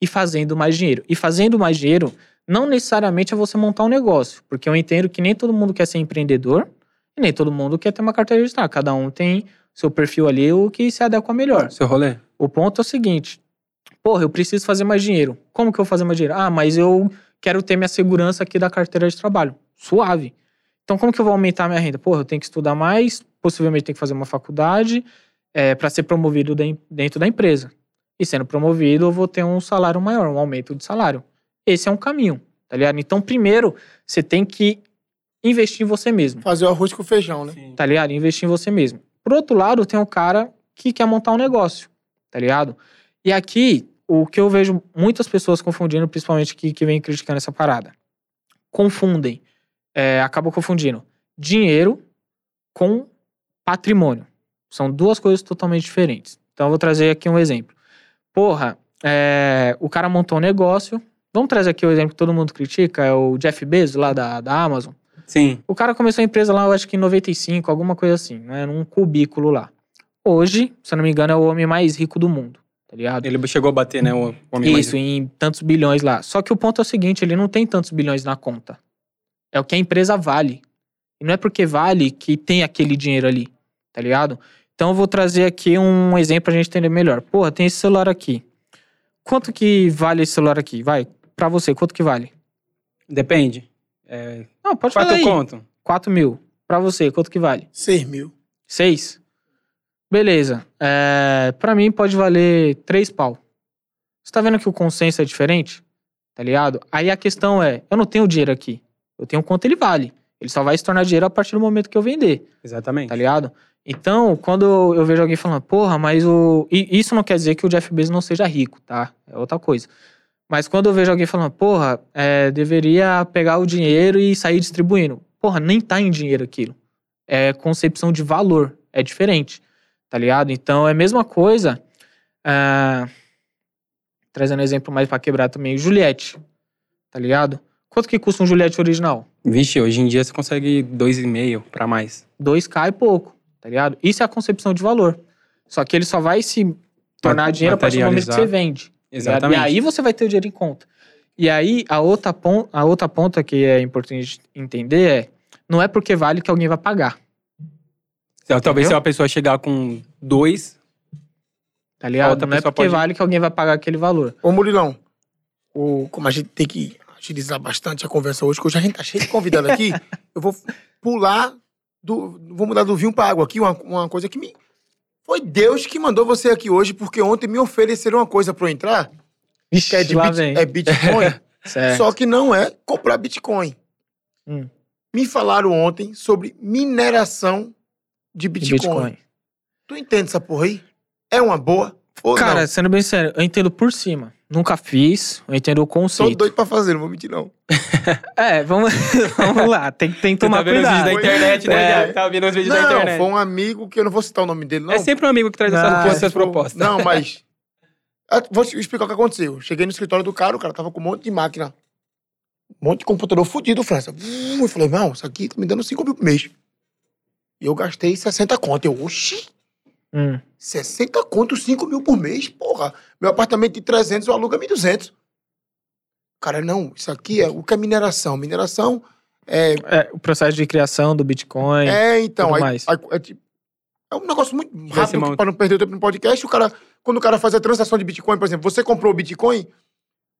e fazendo mais dinheiro. E fazendo mais dinheiro não necessariamente é você montar um negócio, porque eu entendo que nem todo mundo quer ser empreendedor e nem todo mundo quer ter uma carteira registrada. Cada um tem seu perfil ali, o que se adequa melhor. Seu rolê? O ponto é o seguinte: porra, eu preciso fazer mais dinheiro. Como que eu vou fazer mais dinheiro? Ah, mas eu quero ter minha segurança aqui da carteira de trabalho. Suave. Então, como que eu vou aumentar a minha renda? Porra, eu tenho que estudar mais, possivelmente tenho que fazer uma faculdade é, para ser promovido de- dentro da empresa. E sendo promovido, eu vou ter um salário maior, um aumento de salário. Esse é um caminho, tá ligado? Então, primeiro, você tem que investir em você mesmo, Fazer o arroz com feijão, né? tá ligado? Investir em você mesmo. Por outro lado, tem o cara que quer montar um negócio, tá ligado? E aqui, o que eu vejo muitas pessoas confundindo, principalmente que, que vem criticando essa parada, confundem, é, acabam confundindo dinheiro com patrimônio. São duas coisas totalmente diferentes. Então, eu vou trazer aqui um exemplo. Porra, é, o cara montou um negócio. Vamos trazer aqui o exemplo que todo mundo critica, é o Jeff Bezos, lá da, da Amazon. Sim. O cara começou a empresa lá, eu acho que em 95, alguma coisa assim, né? Num cubículo lá. Hoje, se eu não me engano, é o homem mais rico do mundo, tá ligado? Ele chegou a bater, né? O homem mais- Isso, em tantos bilhões lá. Só que o ponto é o seguinte, ele não tem tantos bilhões na conta. É o que a empresa vale. E não é porque vale que tem aquele dinheiro ali, tá ligado? Então eu vou trazer aqui um exemplo pra gente entender melhor. Porra, tem esse celular aqui. Quanto que vale esse celular aqui? Vai, pra você, quanto que vale? Depende. É, Não, pode falar quatro aí. conto. 4 mil. Pra você, quanto que vale? 6 mil. Seis? Beleza. É, pra mim pode valer três pau. Você tá vendo que o consenso é diferente? Tá ligado? Aí a questão é, eu não tenho dinheiro aqui. Eu tenho quanto ele vale. Ele só vai se tornar dinheiro a partir do momento que eu vender, Exatamente. tá ligado? Então, quando eu vejo alguém falando, porra, mas o. E isso não quer dizer que o Jeff Bezos não seja rico, tá? É outra coisa. Mas quando eu vejo alguém falando, porra, é, deveria pegar o dinheiro e sair distribuindo. Porra, nem tá em dinheiro aquilo. É concepção de valor. É diferente, tá ligado? Então é a mesma coisa. ah, trazendo exemplo mais pra quebrar também, Juliette, tá ligado? Quanto que custa um Juliette original? Vixe, hoje em dia você consegue dois e meio pra mais. 2K e pouco, tá ligado? Isso é a concepção de valor. Só que ele só vai se tornar dinheiro a partir do momento que você vende. tá? Exatamente. E aí você vai ter o dinheiro em conta. E aí a outra, pon a outra ponta que é importante entender é: não é porque vale que alguém vai pagar, Então, Talvez se uma pessoa chegar com dois, tá ligado? outra Não é porque pode- vale que alguém vai pagar aquele valor. Ô, Murilão, o, como a gente tem que agilizar bastante a conversa hoje, que hoje a gente tá cheio de convidado aqui, eu vou pular do. Vou mudar do vinho pra água aqui, uma, uma coisa que me. Foi Deus que mandou você aqui hoje, porque ontem me ofereceram uma coisa pra eu entrar, que é de bit- é Bitcoin, só que não é comprar Bitcoin. Hum. Me falaram ontem sobre mineração de de Bitcoin. Tu entende essa porra aí? É uma boa? Ou Cara, não? sendo bem sério, eu entendo por cima. Nunca fiz, eu entendo o Tô conceito. doido pra fazer, não vou mentir, não. É, vamos, vamos lá, tem, tem que você tomar tá vendo os vídeos cuidado. da internet, né? É. já? Tá vendo os vídeos da Não, internet. foi um amigo que eu não vou citar o nome dele, não. É sempre um amigo que traz Não, essas, essas Foi- propostas. Não, mas. Ah, Vou te explicar o que aconteceu. Cheguei no escritório do cara, o cara tava com um monte de máquina. Um monte de computador fudido, França. Hum, eu falei, irmão, isso aqui tá me dando 5 mil por mês. E eu gastei 60 conto. Eu, oxi, Hum, 60 conto, 5 mil por mês? Porra, meu apartamento de 300 eu alugo a 1.200. Cara, não, isso aqui é o que é mineração. Mineração é é, o processo de criação do Bitcoin. É, então, tudo aí, mais. aí- é, tipo, é um negócio muito rápido para não perder o tempo no podcast. O cara, quando o cara faz a transação de Bitcoin, por exemplo, você comprou o Bitcoin,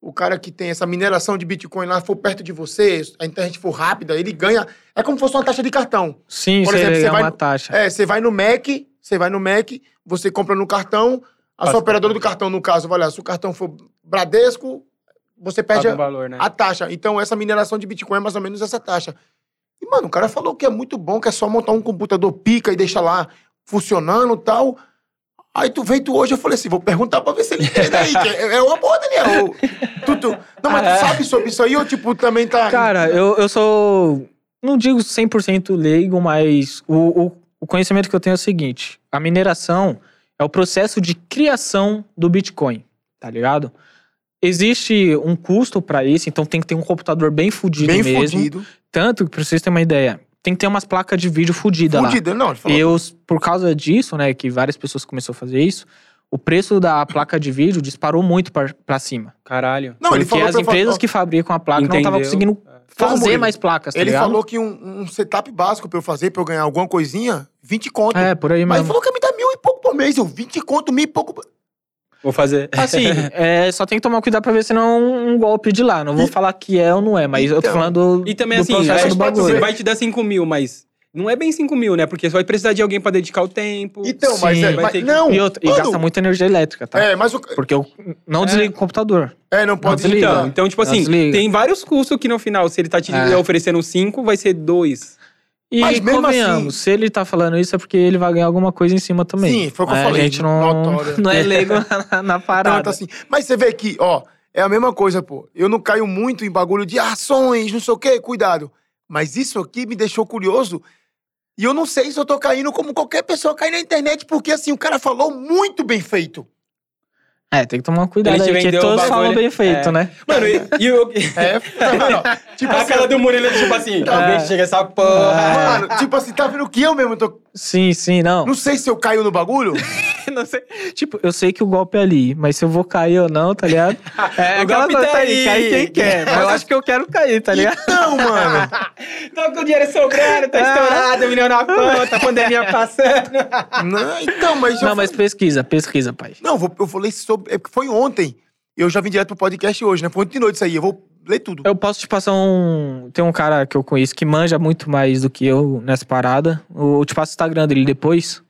o cara que tem essa mineração de Bitcoin lá for perto de você, a internet for rápida, ele ganha. É como se fosse uma taxa de cartão. Sim, Por você exemplo, você é vai uma taxa. É, você vai no Mac, você vai no Mac, você compra no cartão, a sua operadora do cartão, no caso, vai lá, se o cartão for Bradesco, você perde a, valor, né? a taxa. Então, essa mineração de Bitcoin é mais ou menos essa taxa. E, mano, o cara falou que é muito bom, que é só montar um computador pica e deixar lá funcionando e tal. Aí tu veio tu hoje, eu falei assim, vou perguntar pra ver se ele entende aí. que é, é uma boa, Daniel. Tu, tu- Não, mas tu É. sabe sobre isso aí ou, tipo, também tá... Cara, eu, eu sou. Não digo 100% leigo, mas o, o, o conhecimento que eu tenho é o seguinte: a mineração é o processo de criação do Bitcoin, tá ligado? Existe um custo pra isso, então tem que ter um computador bem fudido bem mesmo. fudido. Tanto que, pra vocês terem uma ideia, tem que ter umas placas de vídeo fudidas lá. Fudido, não. Ele falou, Eu, por causa disso, né, que várias pessoas começaram a fazer isso, o preço da placa de vídeo disparou muito pra, pra cima. Caralho. Não, ele porque falou as pra eu falar- empresas que fabricam a placa não estavam Entendeu? conseguindo fazer mais placas, tá Ele ligado? falou que um, um setup básico pra eu fazer, pra eu ganhar alguma coisinha, 20 conto. É, por aí Mas ele mesmo. falou que ia me dá mil e pouco por mês. Eu, 20 conto, mil e pouco. por- Vou fazer. Assim, é, só tem que tomar cuidado pra ver se não é um, um golpe de lá. Não vou E- falar que é ou não é, mas eu tô Então, falando E também do assim, processo vai, do bagulho. vai te dar 5 mil, mas não é bem 5 mil, né? Porque você vai precisar de alguém pra dedicar o tempo. Então, mas, Sim. é, Vai mas ter que- não. E, outra- e gasta muita energia elétrica, tá? É, mas o. Porque eu não desligo o computador. É, não pode desliga. Então, desligar. então, tipo assim, tem vários custos que no final, se ele tá te É. oferecendo 5, vai ser 2. E Mas mesmo convenhamos, assim- se ele tá falando isso é porque ele vai ganhar alguma coisa em cima também. Sim, foi o que eu É, falei, A gente não, não é leigo na, na parada. Tanto assim. Mas você vê que, ó, é a mesma coisa, pô. Eu não caio muito em bagulho de ações, não sei o quê, cuidado. Mas isso aqui me deixou curioso. E eu não sei se eu tô caindo como qualquer pessoa cai na internet, porque assim, o cara falou muito bem feito. É, tem que tomar cuidado aí, porque todos bagulho, falam bem feito, é. né? Mano, e, e eu. É, tá vendo? ó? Tipo a assim, cara do Murilo, tipo assim, Tá alguém chega essa porra. Mano, tipo assim, tá vendo que eu mesmo tô. Sim, sim, não. Não sei se eu caio no bagulho. Não sei. Tipo, eu sei que o golpe é ali, mas se eu vou cair ou não, tá ligado? É O golpe tá tá aí, aí. cai quem quer. Mas eu acho que eu quero cair, tá ligado? Não, mano. Tô com o dinheiro sobrando, tá É. estourado, milhão na conta, pandemia passando. Não, então, mas. Não, mas pesquisa, pesquisa, pai. Não, vou- eu falei sobre. É porque foi ontem. Eu já vim direto pro podcast hoje, né? Foi ontem de noite isso aí. Eu vou ler tudo. Eu posso te passar um. Tem um cara que eu conheço que manja muito mais do que eu nessa parada. Eu te passo o Instagram dele depois.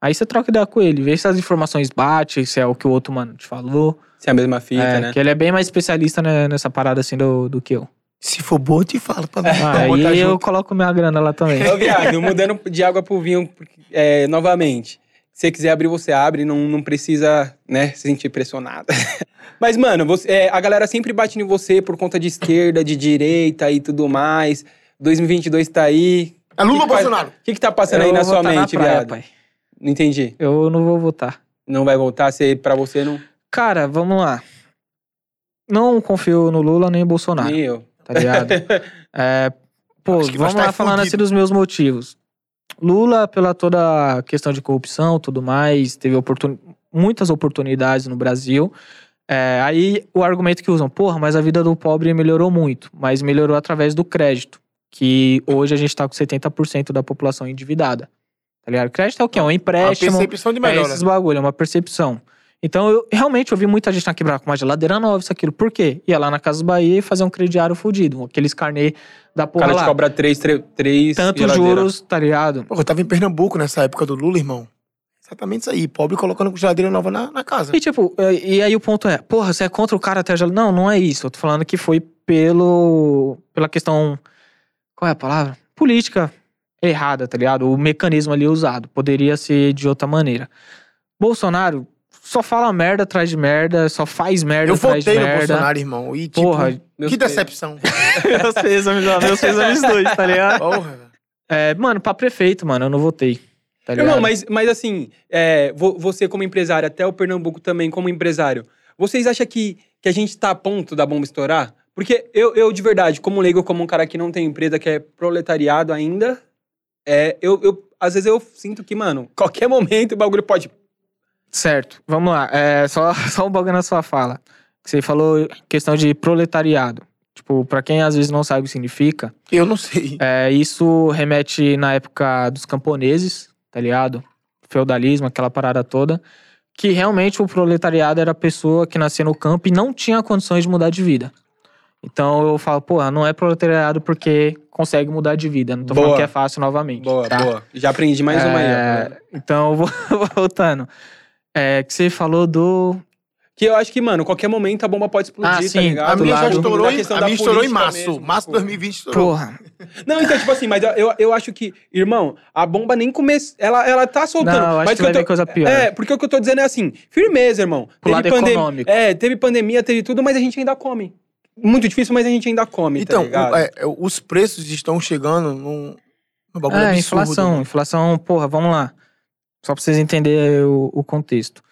Aí você troca ideia com ele, vê se as informações batem, se é o que o outro mano te falou. Se é a mesma fita, é, né? Que ele é bem mais especialista né, nessa parada assim do, do que eu. Se for bom, eu te falo pra, pra Ah, aí eu junto. coloco minha grana lá também. Ô, viado, mudando de água pro vinho é, novamente. Se você quiser abrir, você abre, não, não precisa, né, se sentir pressionado. Mas, mano, você- é, a galera sempre bate em você por conta de esquerda, de direita e tudo mais. 2022 tá aí. É Lula Que ou que Bolsonaro? O que que tá passando aí Eu na vou sua votar na mente, praia, viado? pai. Não entendi. Eu não vou votar. Não vai voltar? Você, pra você, não... Cara, vamos lá. Não confio no Lula nem no Bolsonaro, Nem eu. tá ligado? É, pô, vamos lá estar falando assim dos meus motivos. Lula, pela toda a questão de corrupção tudo mais, teve oportun... muitas oportunidades no Brasil. É, aí o argumento que usam, porra, mas a vida do pobre melhorou muito, mas melhorou através do crédito, que hoje a gente tá com 70% da população endividada. Tá ligado? Crédito é o quê? É um empréstimo. percepção de É melhora. esses bagulho, é uma percepção. Então, eu realmente eu vi muita gente na quebrada com uma geladeira nova, isso, aquilo. Por quê? Ia lá na Casa Bahia e fazer um crediário fudido. Aqueles carnê da O porra cara te lá. cobra três, três, três Tantos juros, tá ligado? Pô, eu tava em Pernambuco nessa época do Lula, irmão. Exatamente isso aí. Pobre colocando geladeira nova na, na casa. E tipo, e e aí o ponto é, porra, você é contra o cara até a geladeira? Não, não é isso. Eu tô falando que foi pelo... pela questão... Qual é a palavra? Política errada, tá ligado? O mecanismo ali usado. Poderia ser de outra maneira. Bolsonaro só fala merda atrás de merda, só faz merda Eu atrás de votei no merda. Bolsonaro, irmão. E, tipo, Porra, que decepção. meus pêsames, ó, meus pêsames dois, tá ligado? Porra, velho. É, mano, pra prefeito, mano, eu não votei. Tá ligado? Irmão, mas, mas assim, é, vo- você como empresário, até o Pernambuco também como empresário, vocês acham que, que a gente tá a ponto da bomba estourar? Porque eu, eu, de verdade, como leigo, como um cara que não tem empresa, que é proletariado ainda, é, eu, eu, às vezes eu sinto que, mano, qualquer momento o bagulho pode... Certo, vamos lá. É, só, só um bagulho na sua fala. Você falou questão de proletariado. Tipo, pra quem às vezes não sabe o que significa, Eu não sei. é, isso remete na época dos camponeses, tá ligado? Feudalismo, aquela parada toda. Que realmente o proletariado era a pessoa que nascia no campo e não tinha condições de mudar de vida. Então eu falo, porra, não é proletariado porque consegue mudar de vida. Não tô Boa. falando que é fácil novamente. Boa, tá? boa. Já aprendi mais uma aí. É. Então, eu vou voltando. É, que você falou do. Que eu acho que, mano, qualquer momento a bomba pode explodir, Ah, tá sim. ligado? A minha já lado- estourou, Da em, questão a da minha estourou em política março. mesmo, março de tipo. 2020 estourou. Porra. Não, então, tipo assim, mas eu, eu, eu acho que, irmão, a bomba nem começou. Ela, ela tá soltando. Não, eu acho mas que vai eu tô- coisa pior. É, porque o que eu tô dizendo é assim, firmeza, irmão. Pro lado pandem- econômico. É, teve pandemia, teve tudo, mas a gente ainda come. Muito difícil, mas a gente ainda come, Então, tá ligado? o- é, é, os preços estão chegando num, num bagulho É, absurdo. inflação. Inflação, porra, vamos lá. Só pra vocês entenderem o, o contexto.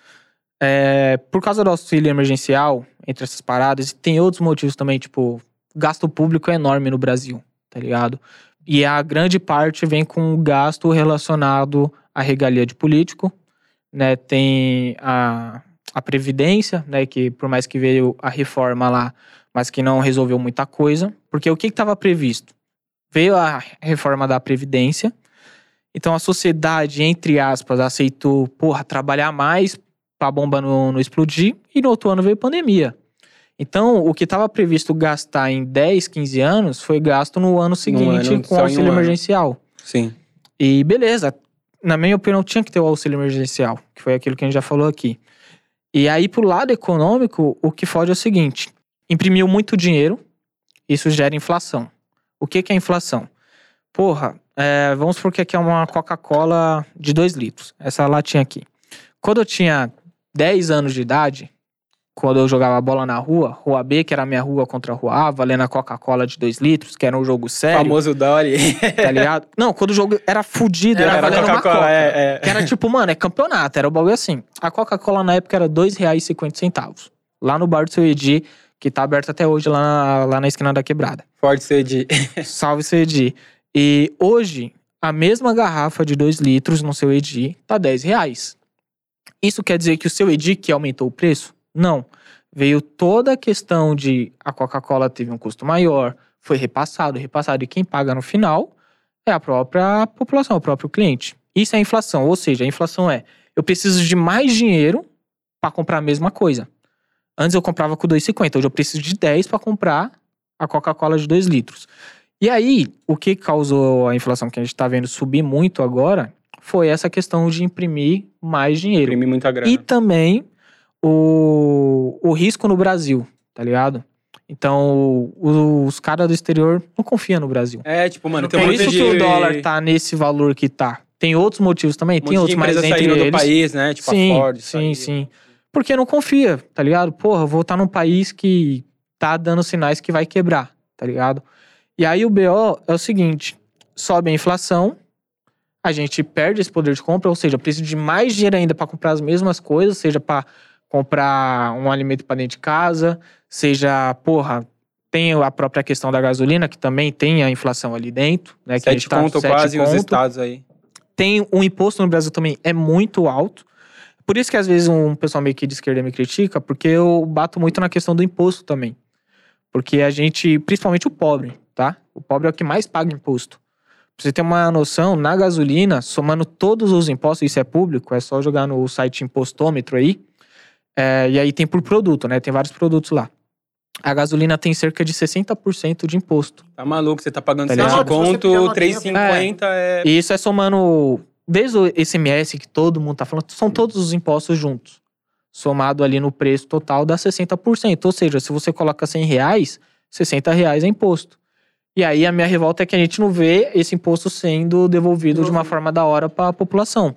É, por causa do auxílio emergencial, entre essas paradas, tem outros motivos também, tipo, gasto público é enorme no Brasil, tá ligado? E a grande parte vem com gasto relacionado à regalia de político, né? Tem a, a Previdência, né? Que por mais que veio a reforma lá, mas que não resolveu muita coisa. Porque o que estava previsto? Veio a reforma da Previdência, então a sociedade, entre aspas, aceitou, porra, trabalhar mais pra bomba não, não explodir, e no outro ano veio pandemia. Então, o que estava previsto gastar em 10, 15 anos foi gasto no ano seguinte ano, com um auxílio ano. emergencial. Sim. E beleza, na minha opinião, tinha que ter o auxílio emergencial, que foi aquilo que a gente já falou aqui. E aí, pro lado econômico, o que fode é o seguinte: imprimiu muito dinheiro, isso gera inflação. O que, que é inflação? Porra, é, vamos supor que aqui é uma Coca-Cola de 2 litros, essa latinha aqui. Quando eu tinha 10 anos de idade, quando eu jogava bola na rua, Rua B, que era a minha rua contra a Rua A, valendo a Coca-Cola de 2 litros, que era um jogo sério, Famoso Dolly. tá ligado? Não, quando o jogo era fudido, era, Era valendo uma Coca. é, é. Que era tipo, mano, é campeonato, era o bagulho assim. A Coca-Cola na época era R$ 2,50. Lá no bar do seu Edi, que tá aberto até hoje lá na, lá na esquina da quebrada. Forte CD. Salve seu Edi. E hoje, a mesma garrafa de 2 litros no seu Edi tá 10 reais. Isso quer dizer que o seu Edi que aumentou o preço? Não. Veio toda a questão de a Coca-Cola teve um custo maior, foi repassado, repassado, e quem paga no final é a própria população, o próprio cliente. Isso é inflação, ou seja, a inflação é eu preciso de mais dinheiro para comprar a mesma coisa. Antes eu comprava com 2,50, hoje eu preciso de 10 para comprar a Coca-Cola de 2 litros. E aí, o que causou a inflação que a gente está vendo subir muito agora foi essa questão de imprimir mais dinheiro. Imprimi muita grana. E também o, o risco no Brasil, tá ligado? Então, os caras do exterior não confiam no Brasil. É, tipo, mano, tem Por um isso de... que o dólar tá nesse valor que tá. Tem outros motivos também, Um tem outros, mas empresa entre eles... do país, né? Tipo sim, a Ford. sim, saiu. sim. Porque não confia, tá ligado? Porra, eu vou estar num país que tá dando sinais que vai quebrar, tá ligado? E aí o BO é o seguinte: sobe a inflação, a gente perde esse poder de compra, ou seja, eu preciso de mais dinheiro ainda para comprar as mesmas coisas, seja para comprar um alimento para dentro de casa, seja, porra, tem a própria questão da gasolina, que também tem a inflação ali dentro, né? que a Sete gente tá conto sete quase os conto estados aí. tem o imposto no Brasil também é muito alto. Por isso que às vezes um pessoal meio que de esquerda me critica, porque eu bato muito na questão do imposto também. Porque a gente, principalmente o pobre, tá? O pobre é o que mais paga imposto. Pra você ter uma noção, na gasolina, somando todos os impostos, isso é público, é só jogar no site impostômetro aí. é, e aí tem por produto, né? Tem vários produtos lá. A gasolina tem cerca de 60% de imposto. Tá maluco, você tá pagando Tá 7 ligado? conto, Se você pegar 3,50 é... E isso é somando, desde o ICMS que todo mundo tá falando, são todos os impostos juntos. Somado ali no preço total dá 60%. Ou seja, se você coloca 100 reais, 60 reais é imposto. E aí a minha revolta é que a gente não vê esse imposto sendo devolvido de uma forma da hora para a população.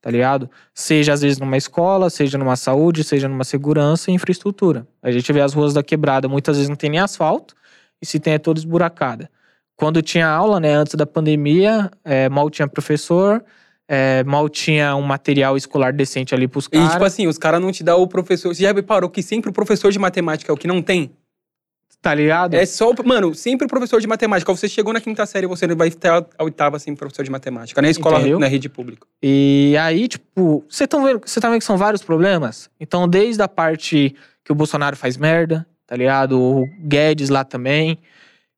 Tá ligado? Seja às vezes numa escola, seja numa saúde, seja numa segurança e infraestrutura. A gente vê as ruas da quebrada, muitas vezes não tem nem asfalto, e se tem é toda esburacada. Quando tinha aula, né, antes da pandemia, é, mal tinha professor, é, mal tinha um material escolar decente ali pros E caras. tipo assim, os caras não te dão o professor... Você já reparou que sempre o professor de matemática é o que não tem? Tá ligado? É só... Mano, sempre o professor de matemática. Você chegou na quinta série, você vai ter a oitava, assim, professor de matemática. Na escola, Entendeu? na rede pública. E aí, tipo, você tá vendo, você tá vendo que são vários problemas? Então, desde a parte que o Bolsonaro faz merda, tá ligado? O Guedes lá também.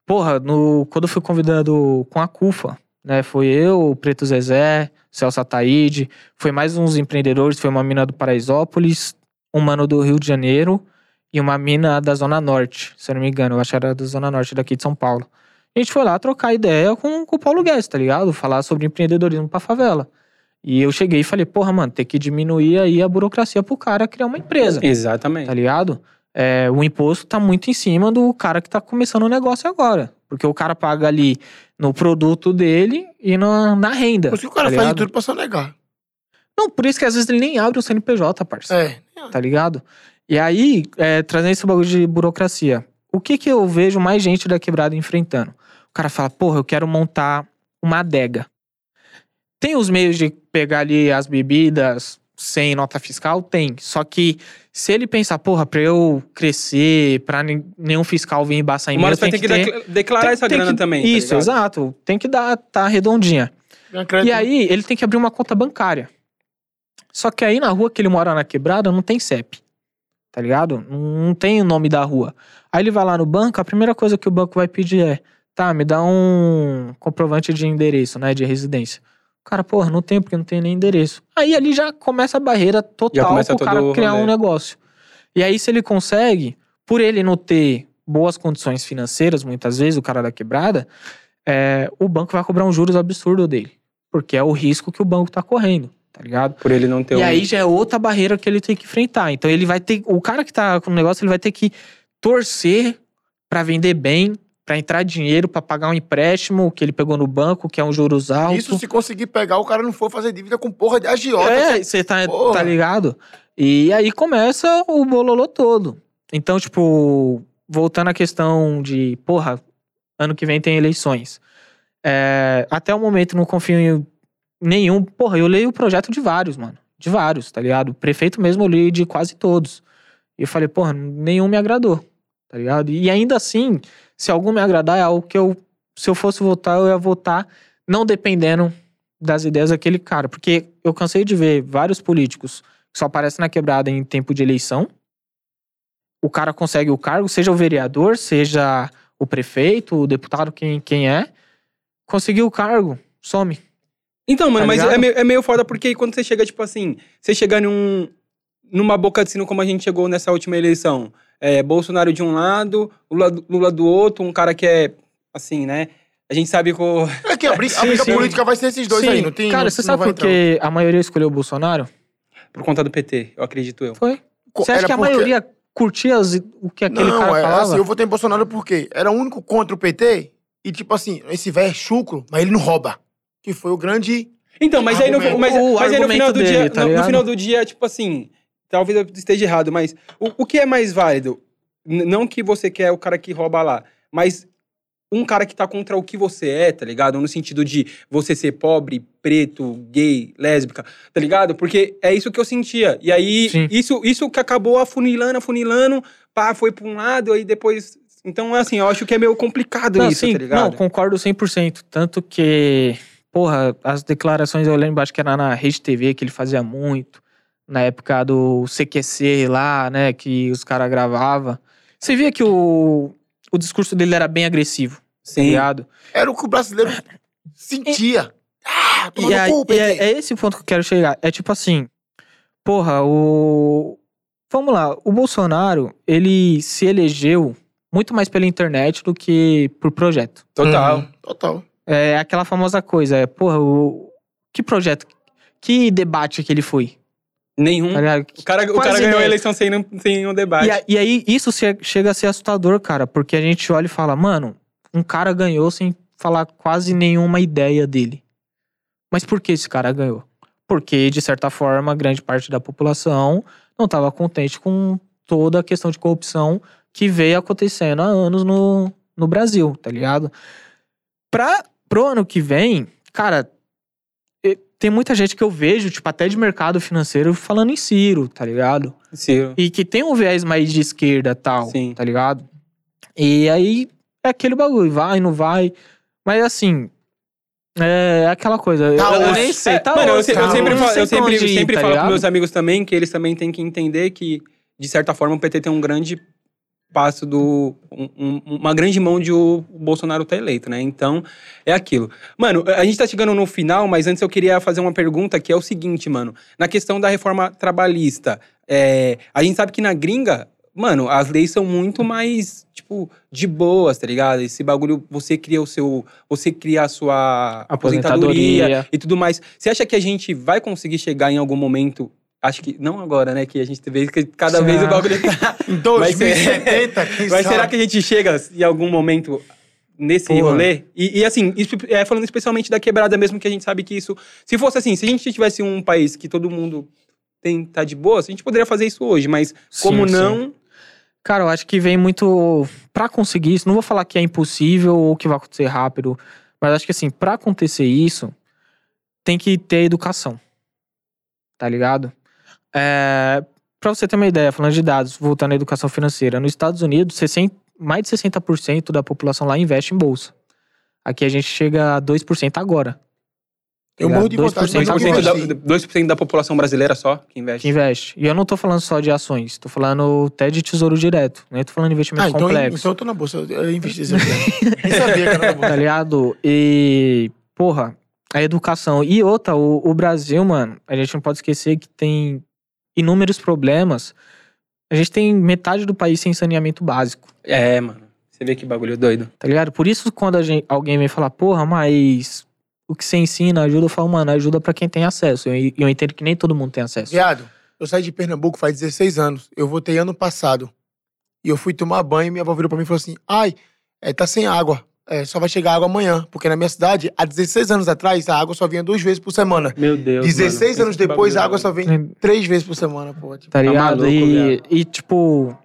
Porra, no, quando eu fui convidado com a CUFA, né? Foi eu, o Preto Zezé, Celso Ataíde, foi mais uns empreendedores, foi uma mina do Paraisópolis, um mano do Rio de Janeiro e uma mina da Zona Norte, se eu não me engano, eu acho que era da Zona Norte daqui de São Paulo. A gente foi lá trocar ideia com, com o Paulo Guedes, tá ligado? Falar sobre empreendedorismo pra favela. E eu cheguei e falei, porra, mano, tem que diminuir aí a burocracia pro cara criar uma empresa, Exatamente. tá ligado? É, o imposto tá muito em cima do cara que tá começando o negócio agora. Porque o cara paga ali no produto dele e na, na renda. Por isso que o cara tá faz de tudo pra sonegar. Não, por isso que às vezes ele nem abre o CNPJ, parceiro É. tá ligado? E aí, é, trazendo esse bagulho de burocracia, o que que eu vejo mais gente da quebrada enfrentando? O cara fala, porra, eu quero montar uma adega. Tem os meios de pegar ali as bebidas sem nota fiscal? Tem. Só que se ele pensar, porra, pra eu crescer, pra nen- nenhum fiscal vir embaçar em mim, ter que, que ter... decla- declarar tem- essa tem grana que- também. tá Isso, ligado? exato. Tem que dar, tá redondinha. E aí, ele tem que abrir uma conta bancária. Só que aí na rua que ele mora na quebrada não tem CEP. Tá ligado? Não tem o nome da rua. Aí ele vai lá no banco, a primeira coisa que o banco vai pedir é: tá, me dá um comprovante de endereço, né? De residência. O cara, porra, não tem porque não tem nem endereço. Aí ali já começa a barreira total pro cara criar rolê. um negócio. E aí, se ele consegue, por ele não ter boas condições financeiras, muitas vezes, o cara da quebrada, é, o banco vai cobrar um juros absurdo dele. Porque é o risco que o banco tá correndo, tá ligado? Por ele não ter E um... aí já é outra barreira que ele tem que enfrentar. Então ele vai ter. O cara que tá com o negócio, ele vai ter que torcer pra vender bem, pra entrar dinheiro, pra pagar um empréstimo que ele pegou no banco, que é um juros alto. Isso se conseguir pegar, o cara não for fazer dívida com porra de agiota. É, você tá, Porra. tá ligado? E aí começa o bololô todo. Então, tipo, voltando à questão de, porra, ano que vem tem eleições. É, até o momento não confio em nenhum. Porra, eu leio o projeto de vários, mano. De vários, tá ligado? O prefeito mesmo eu li de quase todos. E eu falei, porra, nenhum me agradou, tá ligado? E ainda assim, se algum me agradar, é algo que eu, se eu fosse votar, eu ia votar não dependendo das ideias daquele cara. Porque eu cansei de ver vários políticos que só aparecem na quebrada em tempo de eleição. O cara consegue o cargo, seja o vereador, seja o prefeito, o deputado, quem, quem é. Conseguiu o cargo, some. Então, mano, Tá mas é meio, é meio foda porque quando você chega, tipo assim, você chega num, numa boca de sino como a gente chegou nessa última eleição. É, Bolsonaro de um lado, Lula, do- Lula do outro, um cara que é, assim, né? A gente sabe que o... É que a briga, a briga sim. política vai ser esses dois Sim, aí, não tem. Cara, não- você sabe por que a maioria escolheu o Bolsonaro? Por conta do PT, eu acredito eu. Foi. Você acha Era que a porque- maioria curtia as- o que aquele não, cara é falava? assim, eu votei em Bolsonaro porque era o único contra o PT e, tipo assim, esse velho é chucro, mas ele não rouba. Que foi o grande. Então, mas aí no, Argumento. mas, O mas aí no final argumento do dele, dia, tá no- no, final do dia, tipo assim, talvez eu esteja errado, mas o, o que é mais válido? N- não que você quer o cara que rouba lá, mas um cara que tá contra o que você é, tá ligado? No sentido de você ser pobre, preto, gay, lésbica, tá ligado? Porque é isso que eu sentia. E aí, Sim. isso, isso que acabou afunilando, afunilando, pá, foi pra um lado, aí depois. Então, assim, eu acho que é meio complicado Não, isso, sim, tá ligado? Não, concordo 100%. Tanto que, porra, as declarações eu lembro, acho que era na Rede TV que ele fazia muito. Na época do CQC lá, né, que os caras gravavam. Você via que o, o discurso dele era bem agressivo, tá Sim. ligado? Era o que o brasileiro sentia. Ah, E, no aí- cu, e é, é esse ponto que eu quero chegar. É tipo assim, porra, o. Vamos lá, o Bolsonaro, ele se elegeu muito mais pela internet do que por projeto. Total. Uhum, total. É aquela famosa coisa, é, porra, o. Que projeto? Que debate que ele foi? Nenhum. Tá? O cara, o Quais cara ganhou a eleição sem, sem um debate. E, a- e aí, isso che- chega a ser assustador, cara, porque a gente olha e fala, mano, um cara ganhou sem falar quase nenhuma ideia dele. Mas por que esse cara ganhou? Porque, de certa forma, grande parte da população não estava contente com toda a questão de corrupção que veio acontecendo há anos no, no Brasil, tá ligado? Pra, pro ano que vem, cara, tem muita gente que eu vejo, tipo, até de mercado financeiro, falando em Ciro, tá ligado? Ciro. E que tem um viés mais de esquerda tal, Sim. tá ligado? E aí é aquele bagulho, vai, não vai. Mas assim, é aquela coisa. Tá eu, eu nem sei, tá Mano, eu, osso, eu tá sempre, osso, falo, eu sempre, ir, sempre tá falo com meus amigos também que eles também têm que entender que, de certa forma, o PT tem um grande passo do. um- um- uma grande mão de o, o Bolsonaro tá eleito, né? Então, é aquilo. Mano, a gente tá chegando no final, mas antes eu queria fazer uma pergunta que é o seguinte, mano. Na questão da reforma trabalhista, é, a gente sabe que na gringa. Mano, as leis são muito mais, tipo, de boas, tá ligado? Esse bagulho, você cria o seu. Você cria a sua aposentadoria, Aposentadoria. e tudo mais. Você acha que a gente vai conseguir chegar em algum momento? Acho que. Não agora, né? Que a gente vê que cada Sim. vez o bagulho tá. Em Vai ser- 2070, quem Mas será que a gente chega em algum momento nesse Porra. rolê? E, e, assim, isso, é, falando especialmente da quebrada mesmo, que a gente sabe que isso. Se fosse assim, se a gente tivesse um país que todo mundo tem, tá de boa, a gente poderia fazer isso hoje, mas como Sim, não. Cara, eu acho que vem muito. Pra conseguir isso, não vou falar que é impossível ou que vai acontecer rápido, mas acho que assim, pra acontecer isso, tem que ter educação. Tá ligado? É, pra você ter uma ideia, falando de dados, voltando à educação financeira, nos Estados Unidos, 60 mais de 60% da população lá investe em bolsa. Aqui a gente chega a 2% agora. Eu morro de vontade, mas 2% não 2% vou da, investir. 2% da população brasileira só que investe. que investe. E eu não tô falando só de ações, tô falando até de tesouro direto. Nem tô falando de investimento Ah, então, complexo. então eu tô na bolsa. Eu investi esse. Nem sabia que era na tá bolsa. ligado? E, porra, A educação. E outra, o, o Brasil, mano, a gente não pode esquecer que tem inúmeros problemas. A gente tem metade do país sem saneamento básico, É, mano. Você vê que bagulho doido. tá ligado? Por isso, quando a gente- alguém vem falar, porra, mas o que você ensina ajuda, eu falo, mano, ajuda pra quem tem acesso. E eu, entendo que nem todo mundo tem acesso. Viado, eu saí de Pernambuco faz 16 anos. Eu voltei ano passado. E eu fui tomar banho e minha avó virou pra mim e falou assim: ai, é, tá sem água. É, só vai chegar água amanhã. Porque na minha cidade, há 16 anos atrás, a água só vinha duas vezes por semana. Meu Deus. 16 mano. anos depois, a água só doido. vem três vezes por semana, pô. Tipo, Tá ligado? maluco, e, e, tipo,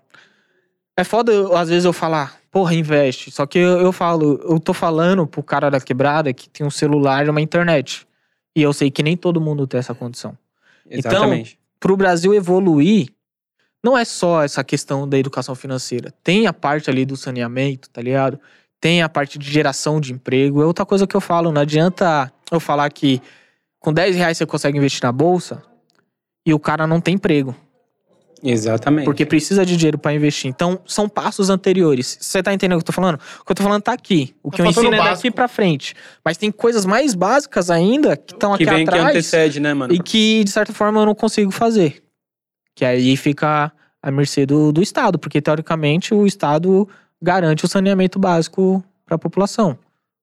é foda eu- às vezes eu falar, porra, investe. Só que eu, eu falo, eu tô falando pro cara da quebrada que tem um celular e uma internet. E eu sei que nem todo mundo tem essa condição. Exatamente. Pro Brasil evoluir, não é só essa questão da educação financeira. Tem a parte ali do saneamento, tá ligado? Tem a parte de geração de emprego. É outra coisa que eu falo, não adianta eu falar que com 10 reais você consegue investir na bolsa e o cara não tem emprego. Exatamente. Porque precisa de dinheiro pra investir. Então, são passos anteriores. Você tá entendendo o que eu tô falando? O que eu tô falando tá aqui. O Tá que eu faltando ensino é daqui pra frente. Mas tem coisas mais básicas ainda que estão que aqui vem que atrás antecede, né, mano? e que, de certa forma, eu não consigo fazer. Que aí fica à mercê do, do Estado. Porque, teoricamente, o Estado garante o saneamento básico pra população.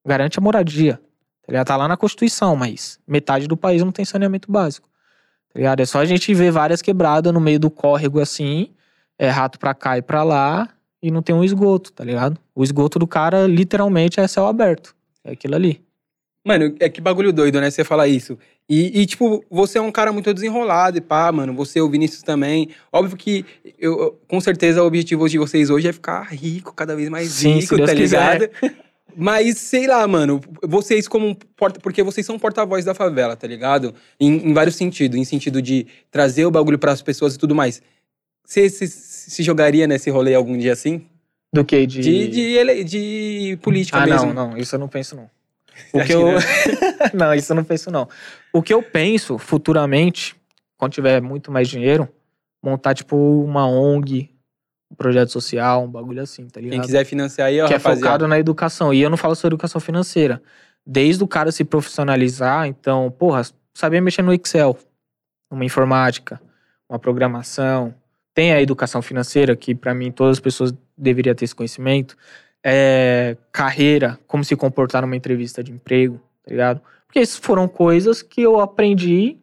Garante a moradia. Tá ligado? Tá lá na Constituição, mas metade do país não tem saneamento básico. Tá? É só a gente ver várias quebradas no meio do córrego assim, é rato pra cá e pra lá, e não tem um esgoto, tá ligado? O esgoto do cara, literalmente, é céu aberto. É aquilo ali. Mano, é que bagulho doido, né? Você falar isso. E, e, tipo, você é um cara muito desenrolado e pá, mano. Você, o Vinícius também. Óbvio que, eu, com certeza, o objetivo de vocês hoje é ficar rico, cada vez mais Sim, rico, tá ligado? Mas, sei lá, mano, vocês como porta... Porque vocês são porta-voz da favela, tá ligado? Em, em vários sentidos. Em sentido de trazer o bagulho pras pessoas e tudo mais. Você se, se jogaria nesse rolê algum dia assim? Do que? De. De, de, ele- de política ah, mesmo. não, não. Isso eu não penso, não. O Acho que que eu. não, isso eu não penso, não. O que eu penso futuramente, quando tiver muito mais dinheiro, montar, tipo, uma ONG, um projeto social, um bagulho assim, tá ligado? Quem quiser financiar aí, ó, que é rapaziada. focado na educação. E eu não falo só educação financeira. Desde o cara se profissionalizar, então, porra, saber mexer no Excel, uma informática, uma programação. Tem a educação financeira, que pra mim todas as pessoas deveriam ter esse conhecimento. É, carreira, como se comportar numa entrevista de emprego, tá ligado? Porque isso foram coisas que eu aprendi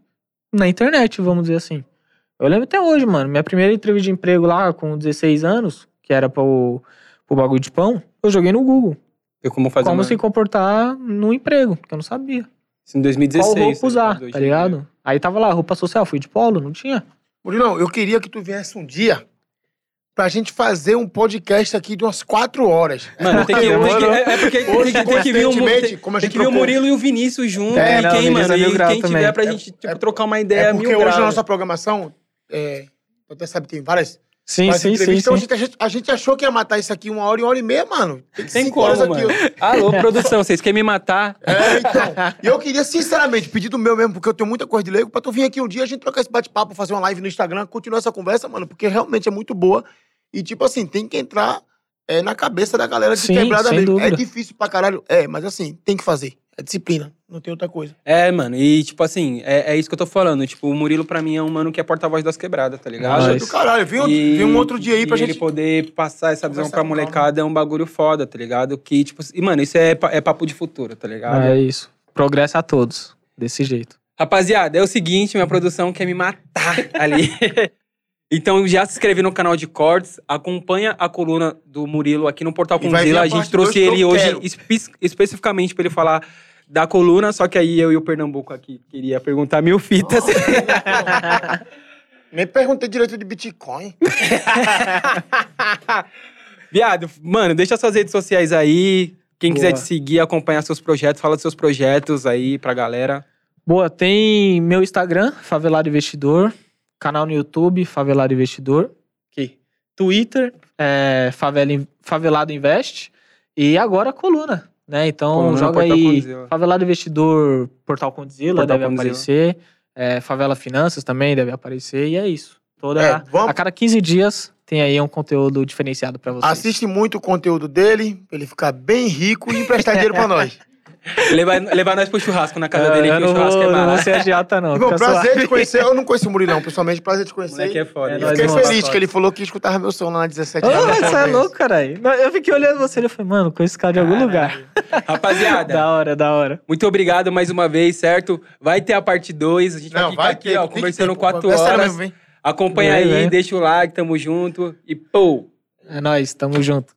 na internet, vamos dizer assim. Eu lembro até hoje, mano, minha primeira entrevista de emprego lá com 16 anos, que era pro, pro bagulho de pão, eu joguei no Google. Eu como fazer como uma... se comportar no emprego, que eu não sabia. Isso em 2016. Qual roupa usar, dois tá né? ligado? Aí tava lá, roupa social, fui de polo, não tinha. Murilão, eu queria que tu viesse um dia pra gente fazer um podcast aqui de umas quatro horas. Mano, tem que, tem que, é, é porque tem Hoje, que, tem que vir coincidentemente, tem, como a tem que vir o Murilo e o Vinícius junto. É, e não, quem, Vinícius mano? é E grau quem tiver também. pra É- gente tipo, é- trocar uma ideia É porque mil hoje graus. a nossa programação, é, até sabe, tem várias, Sim, várias sim, sim. Então a sim. gente, a gente- a gente achou que ia matar isso aqui uma hora e uma hora e meia, mano. Tem, Tem como, mano. aqui. Alô, produção, vocês querem me matar? É, então. E eu queria, sinceramente, pedido meu mesmo, porque eu tenho muita coisa de leigo, pra tu vir aqui um dia, a gente trocar esse bate-papo, fazer uma live no Instagram, continuar essa conversa, mano, porque realmente é muito boa. E, tipo assim, tem que entrar é, na cabeça da galera de Sim, quebrada sem mesmo. É dúvida. difícil pra caralho. É, mas assim, tem que fazer. É disciplina, não tem outra coisa. É, mano, e tipo assim, é, é isso que eu tô falando. Tipo, o Murilo pra mim é um mano que é porta-voz das quebradas, tá ligado? Nós. Do caralho, vem, um- E- vem um outro dia aí pra e gente. ele poder passar essa visão pra molecada é um bagulho foda, tá ligado? Que, tipo, e, mano, isso é, é papo de futuro, tá ligado? É isso. Progresso a todos. Desse jeito. Rapaziada, é o seguinte, minha produção quer me matar ali. Então já se inscreve no canal de cortes, acompanha a coluna do Murilo aqui no Portal Conzilla. a A gente trouxe ele hoje espe- especificamente pra ele falar da coluna, só que aí eu e o Pernambuco aqui queria perguntar mil fitas. Nem perguntei direito de Bitcoin. Viado, mano, deixa suas redes sociais aí. Quem quiser Boa. te seguir, acompanhar seus projetos, fala dos seus projetos aí pra galera. Boa, tem meu Instagram, Favelado Investidor. Canal no YouTube, Favelado Investidor. Aqui. Twitter, é, Favela, Favelado Invest. E agora a coluna, né? Então Coluna joga aí Condzilla. Favelado Investidor, Portal Condzilla Portal deve Condzilla. aparecer. É, Favela Finanças também deve aparecer. E é isso. Toda, É, vamos- A cada 15 dias tem aí um conteúdo diferenciado pra vocês. Assiste muito o conteúdo dele, pra ele ficar bem rico e emprestar dinheiro pra nós. Levar, levar nós pro churrasco na casa dele, eu que o churrasco vou, é não vou barato. ser não. Fica prazer de conhecer. Eu não conheço o Murilão, pessoalmente, prazer de conhecer. moleque é foda. É Eu fiquei feliz que ele falou que escutava meu som lá na 17 Ô, anos. você é louco, caralho. Eu fiquei olhando você e eu falei, mano, conheço esse cara de algum lugar. Rapaziada, Da hora, da hora. muito obrigado mais uma vez, certo? Vai ter a parte 2. A gente vai Não, ficar vai aqui, ter, ó, conversando ter, pô. quatro É sério horas. mesmo, vem. Acompanha aí, deixa o like, tamo junto. E pô! É nóis, tamo junto.